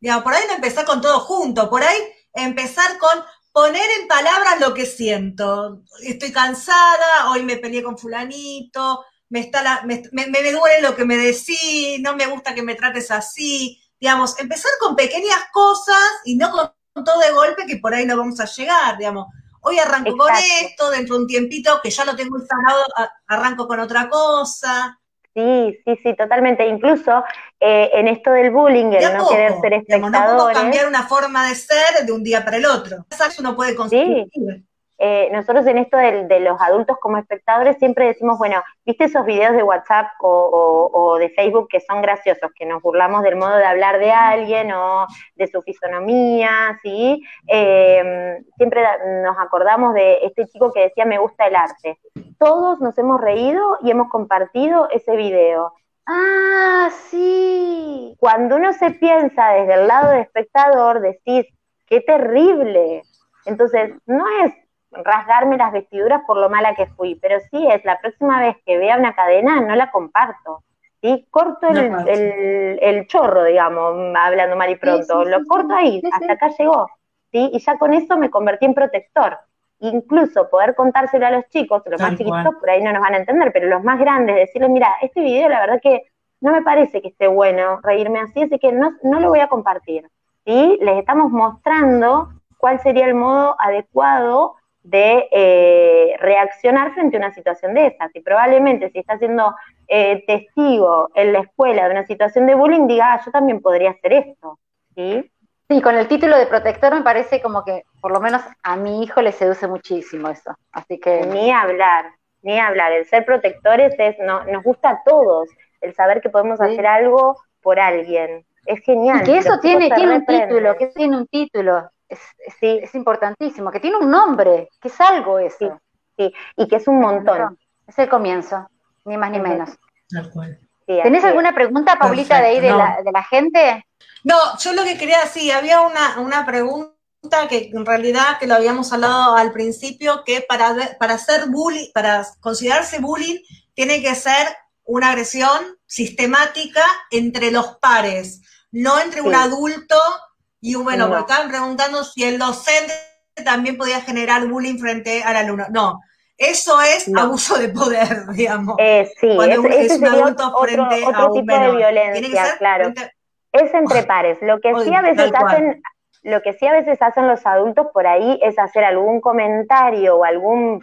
digamos, por ahí no empezar con todo junto, por ahí empezar con poner en palabras lo que siento. Estoy cansada, hoy me peleé con fulanito, me, está la, me, me, duele lo que me decís, no me gusta que me trates así. Digamos, empezar con pequeñas cosas y no con todo de golpe que por ahí no vamos a llegar, digamos. Hoy arranco con esto, dentro de un tiempito que ya lo tengo instalado, arranco con otra cosa. Sí, sí, sí, totalmente. Incluso eh, en esto del bullying, el no querer ser espectadores... no podemos cambiar una forma de ser de un día para el otro. Eso uno puede construir. Eh, nosotros en esto de, los adultos como espectadores siempre decimos, bueno, ¿viste esos videos de WhatsApp o, de Facebook que son graciosos, que nos burlamos del modo de hablar de alguien o de su fisonomía, ¿sí? Em, siempre nos acordamos de este chico que decía, me gusta el arte. Todos nos hemos reído y hemos compartido ese video. Ah, sí. Cuando uno se piensa desde el lado de espectador, decís, qué terrible. Entonces, no es rasgarme las vestiduras por lo mala que fui, pero sí es la próxima vez que vea una cadena no la comparto. ¿sí? Corto el, el, chorro, digamos, hablando mal y pronto, lo corto ahí, hasta acá llegó. ¿sí? Y ya con eso me convertí en protector. Incluso poder contárselo a los chicos, los más chiquitos por ahí no nos van a entender, pero los más grandes, decirles, mira, este video la verdad que no me parece que esté bueno reírme así, así que no, no lo voy a compartir. ¿sí? Les estamos mostrando cuál sería el modo adecuado de eh, reaccionar frente a una situación de esas. Y probablemente si está siendo eh, testigo en la escuela de una situación de bullying, diga, ah, yo también podría hacer esto. ¿sí? Sí, con el título de protector me parece como que por lo menos a mi hijo le seduce muchísimo eso. Así que. Ni hablar, ni hablar. El ser protectores es, no, nos gusta a todos, el saber que podemos hacer algo por alguien. Es genial. que eso tiene, tiene un título, que tiene un título es, sí. es importantísimo, que tiene un nombre, que es algo eso. Sí, y que es un montón. Es el comienzo, ni más ni menos. Tal cual. ¿Tenés alguna pregunta, Paulita, de ahí de, la, de, la, gente? No, yo lo que quería decir, había una, una pregunta que en realidad que lo habíamos hablado al principio, que para, para hacer bullying, para considerarse bullying, tiene que ser una agresión sistemática entre los pares, no entre un adulto y bueno, me estaban preguntando si el docente también podía generar bullying frente al alumno. No, eso es abuso de poder, digamos. Eh, sí, Cuando es, un adulto frente a un tipo de violencia, claro. Es entre pares. Lo que sí a veces hacen, lo que sí a veces hacen los adultos por ahí es hacer algún comentario o algún,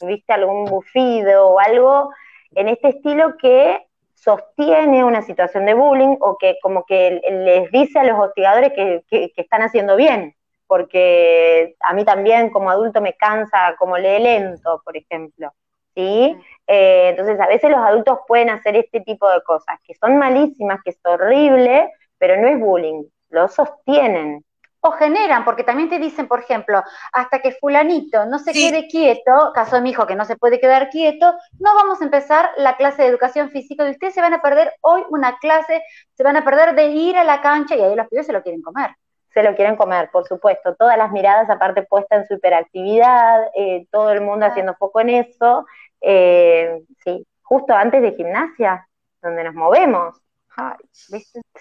viste, algún bufido o algo en este estilo que sostiene una situación de bullying o que como que les dice a los hostigadores que, están haciendo bien, porque a mí también como adulto me cansa como lee lento, por ejemplo. ¿sí? Eh, entonces a veces los adultos pueden hacer este tipo de cosas, que son malísimas, que es horrible, pero no es bullying, lo sostienen o generan, porque también te dicen, por ejemplo, hasta que fulanito no se quede quieto, caso de mi hijo que no se puede quedar quieto, no vamos a empezar la clase de educación física y ustedes se van a perder hoy una clase, se van a perder de ir a la cancha y ahí los pibes se lo quieren comer. Se lo quieren comer, por supuesto. Todas las miradas aparte puestas en su hiperactividad, eh, todo el mundo haciendo foco en eso. Eh, sí, justo antes de gimnasia, donde nos movemos.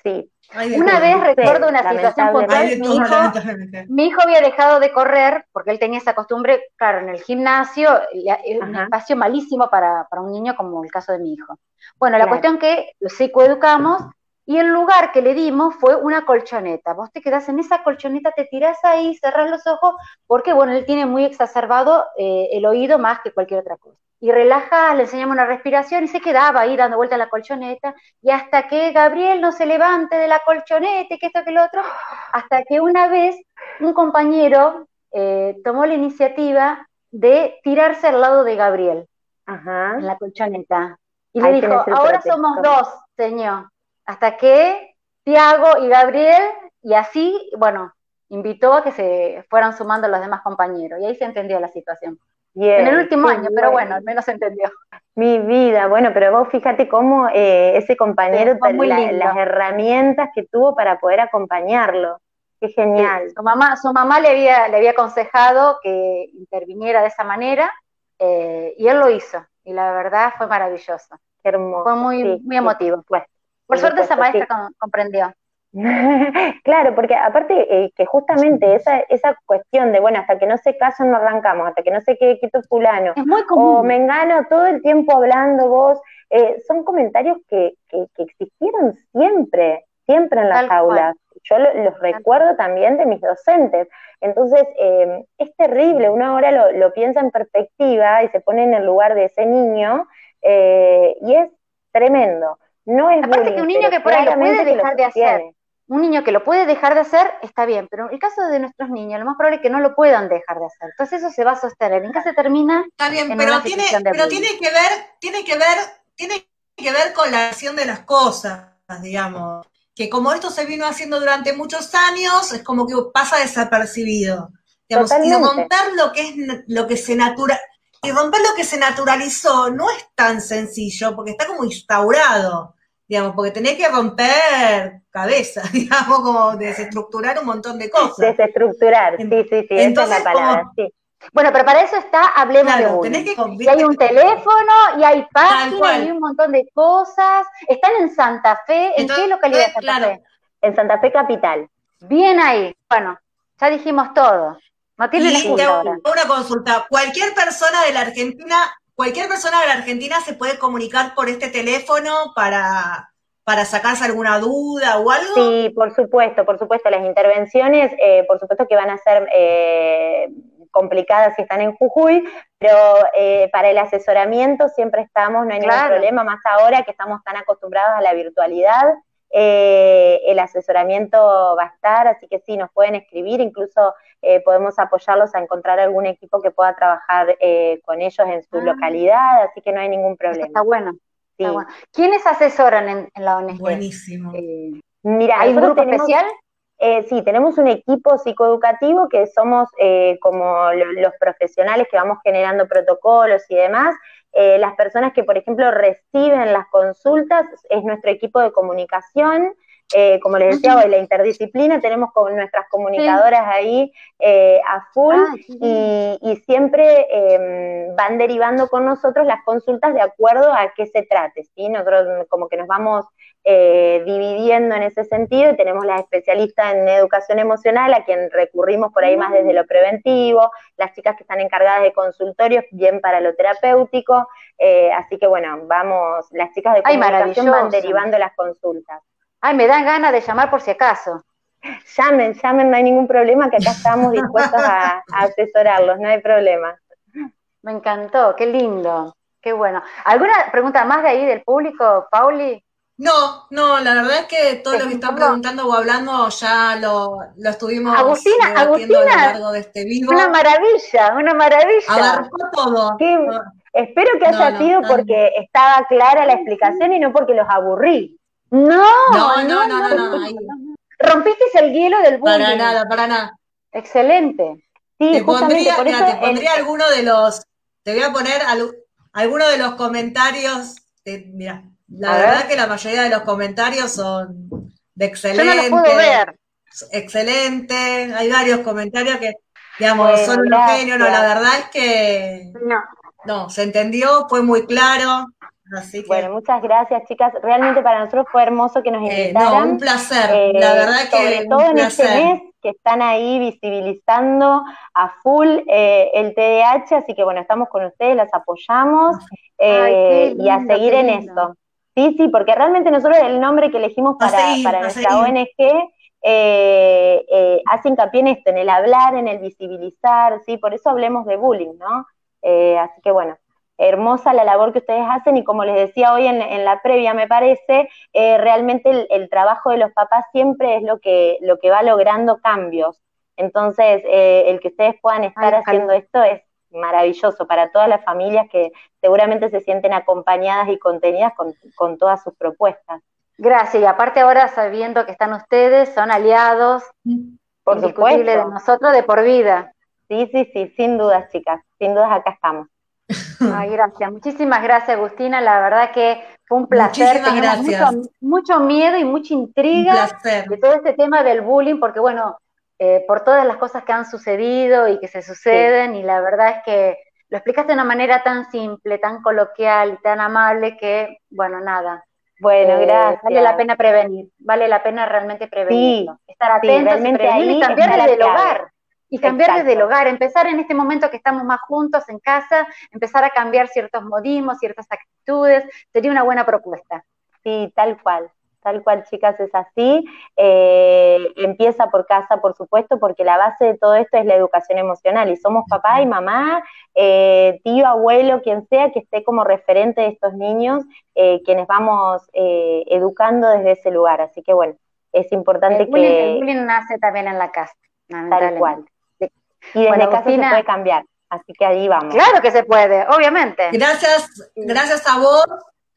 Sí. una vez recuerdo una situación puntual, mi hijo, mi hijo había dejado de correr porque él tenía esa costumbre, claro, en el gimnasio, un espacio malísimo para, un niño como el caso de mi hijo. Bueno, la cuestión que lo psicoeducamos y el lugar que le dimos fue una colchoneta. Vos te quedás en esa colchoneta, te tirás ahí, cerrás los ojos, porque bueno, él tiene muy exacerbado eh, el oído más que cualquier otra cosa. Y relaja, le enseñamos una respiración y se quedaba ahí dando vuelta a la colchoneta. Y hasta que Gabriel no se levante de la colchoneta y que esto que lo otro, hasta que una vez un compañero eh, tomó la iniciativa de tirarse al lado de Gabriel en la colchoneta. Y le dijo, ahora somos dos, señor, hasta que Tiago y Gabriel y así, bueno, invitó a que se fueran sumando los demás compañeros y ahí se entendió la situación en el último año, pero bueno, al menos entendió. Mi vida, bueno, pero vos fíjate cómo eh, ese compañero, las herramientas que tuvo para poder acompañarlo. Qué genial. Su mamá, su mamá le había, le había aconsejado que interviniera de esa manera eh, y él lo hizo. Y la verdad fue maravilloso. hermoso. Fue muy, muy emotivo. Pues. Por suerte esa maestra comprendió. claro, porque aparte eh, que justamente esa, esa cuestión de, bueno, hasta que no se casan no arrancamos, hasta que no se quede quieto fulano, es muy común. o me engano todo el tiempo hablando vos, eh, son comentarios que, que, existieron siempre, siempre en las aulas. Yo los recuerdo también de mis docentes. Entonces, em, es terrible, uno ahora lo, lo, piensa en perspectiva y se pone en el lugar de ese niño, eh, y es tremendo. No es Aparte que un niño que por ahí lo puede dejar de hacer, un niño que lo puede dejar de hacer, está bien, pero en el caso de nuestros niños, lo más probable es que no lo puedan dejar de hacer. Entonces eso se va a sostener. ¿En qué se termina? Está bien, pero, tiene, pero tiene que ver, tiene que ver, tiene que ver con la acción de las cosas, digamos. Que como esto se vino haciendo durante muchos años, es como que pasa desapercibido. Digamos, y romper lo que es lo que se natura, y romper lo que se naturalizó no es tan sencillo, porque está como instaurado digamos, porque tenés que romper cabeza, digamos, como desestructurar un montón de cosas. Desestructurar, sí, sí, sí, esa es la palabra, sí. Bueno, pero para eso está Hablemos de Tenés que y hay un teléfono, y hay páginas, y un montón de cosas. Están en Santa Fe, ¿en qué localidad de Santa Fe? En Santa Fe Capital. Bien ahí. Bueno, ya dijimos todo. No tiene y Una consulta. Cualquier persona de la Argentina cualquier persona de la Argentina se puede comunicar por este teléfono para, para sacarse alguna duda o algo. Sí, por supuesto, por supuesto. Las intervenciones, eh, por supuesto que van a ser eh, complicadas si están en Jujuy, pero eh, para el asesoramiento siempre estamos, no hay ningún problema, más ahora que estamos tan acostumbrados a la virtualidad. Eh, el asesoramiento va a estar, así que sí, nos pueden escribir, incluso eh, podemos apoyarlos a encontrar algún equipo que pueda trabajar eh, con ellos en su ah. localidad, así que no hay ningún problema. Está bueno. ¿Quiénes asesoran en, la ONG? Buenísimo. mira, ¿hay un grupo especial? sí, tenemos un equipo psicoeducativo que somos como los profesionales que vamos generando protocolos y demás, eh, las personas que, por ejemplo, reciben las consultas es nuestro equipo de comunicación. Eh, como les decía hoy, la interdisciplina, tenemos con nuestras comunicadoras ahí eh, a full ah, y, siempre em, van derivando con nosotros las consultas de acuerdo a qué se trate, ¿sí? Nosotros como que nos vamos eh, dividiendo en ese sentido y tenemos la especialista en educación emocional a quien recurrimos por ahí más desde lo preventivo, las chicas que están encargadas de consultorios bien para lo terapéutico, así que bueno, vamos, las chicas de comunicación van derivando las consultas. Ay, me dan ganas de llamar por si acaso. Llamen, llamen, no hay ningún problema, que acá estamos dispuestos a, a asesorarlos, no hay problema. Me encantó, qué lindo, qué bueno. ¿Alguna pregunta más de ahí del público, Pauli? No, no, la verdad es que todo lo que están preguntando o hablando ya lo, lo estuvimos Agustina, a lo largo de este vivo. Una maravilla, una maravilla. Abarcó todo. espero que haya sido porque estaba clara la explicación y no porque los aburrí. No, no, no, no, no. no, Rompiste el hielo del bullying. Para nada, para nada. Excelente. Sí, te pondría, te pondría alguno de los, te voy a poner alguno de los comentarios, mira, la verdad que la mayoría de los comentarios son de excelente. Excelente. Hay varios comentarios que, digamos, son un genio. No, la verdad es que. No. No, se entendió, fue muy claro. Así que... Bueno, muchas gracias, chicas. Realmente para nosotros fue hermoso que nos eh, invitaran. no, un placer. la eh, verdad que. Todo en este mes que están ahí visibilizando a full eh, el TDAH, así que bueno, estamos con ustedes, las apoyamos y a seguir en eso. Sí, sí, porque realmente nosotros el nombre que elegimos para, nuestra ONG eh, eh, hace hincapié en esto, en el hablar, en el visibilizar, ¿sí? Por eso hablemos de bullying, ¿no? Eh, así que bueno, hermosa la labor que ustedes hacen y como les decía hoy en, la previa, me parece, realmente el, trabajo de los papás siempre es lo que, lo que va logrando cambios. Entonces, el que ustedes puedan estar haciendo esto es maravilloso para todas las familias que seguramente se sienten acompañadas y contenidas con, todas sus propuestas. Gracias, y aparte ahora sabiendo que están ustedes, son aliados por supuesto de nosotros de por vida. Sí, sí, sí, sin dudas, chicas, sin dudas acá estamos. Ay, gracias, muchísimas gracias, Agustina, la verdad que fue un placer. Muchísimas gracias. Mucho, mucho, miedo y mucha intriga de todo este tema del bullying, porque bueno, eh, por todas las cosas que han sucedido y que se suceden, y la verdad es que lo explicaste de una manera tan simple, tan coloquial y tan amable que, bueno, nada. Bueno, eh, gracias. Vale la pena prevenir, vale la pena realmente prevenir. estar atentos y, cambiar desde el hogar. Y cambiar desde el hogar, empezar en este momento que estamos más juntos en casa, empezar a cambiar ciertos modismos, ciertas actitudes, sería una buena propuesta. Sí, tal cual. Tal cual, chicas, es así. Eh, empieza por casa, por supuesto, porque la base de todo esto es la educación emocional. Y somos papá y mamá, eh, tío, abuelo, quien sea que esté como referente de estos niños, eh, quienes vamos educando desde ese lugar. Así que bueno, es importante que. el bullying nace también en la casa. Tal cual. Y desde casa se puede cambiar. Así que ahí vamos. Claro que se puede, obviamente. Gracias, gracias a vos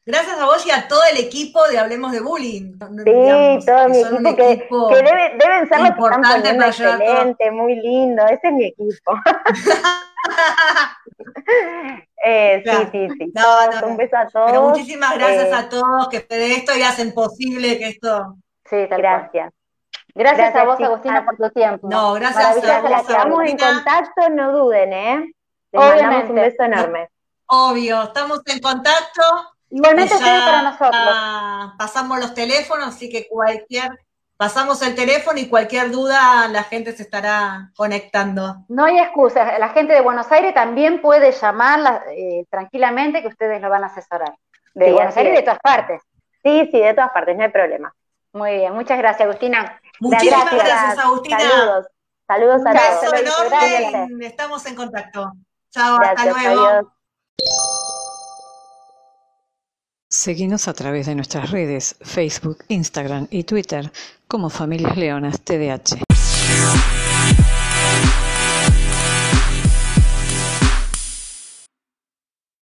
Gracias a vos y a todo el equipo de Hablemos de Bullying. Sí, todo mi equipo, que, deben ser los que están poniendo excelente, muy lindo. Ese es mi equipo. eh, Sí, sí, sí. No, un beso a todos. Pero muchísimas gracias eh, a todos que de esto y hacen posible que esto. Sí, tal gracias. Gracias, a vos, Agustina, por tu tiempo. No, gracias a vos. Estamos en contacto, no duden, ¿eh? Les mandamos un beso enorme. Obvio, estamos en contacto. Igualmente ustedes para nosotros. Pasamos los teléfonos, así que cualquier, pasamos el teléfono y cualquier duda la gente se estará conectando. No hay excusas, la gente de Buenos Aires también puede llamar eh, tranquilamente que ustedes lo van a asesorar. De Buenos Aires y de todas partes. Sí, sí, de todas partes, no hay problema. Muy bien, muchas gracias, Agustina. Muchísimas gracias, Agustina. Saludos. Saludos a todos. Un beso enorme. Estamos en contacto. Chao, hasta luego. Seguinos a través de nuestras redes, Facebook, Instagram y Twitter como Familias Leonas TDH.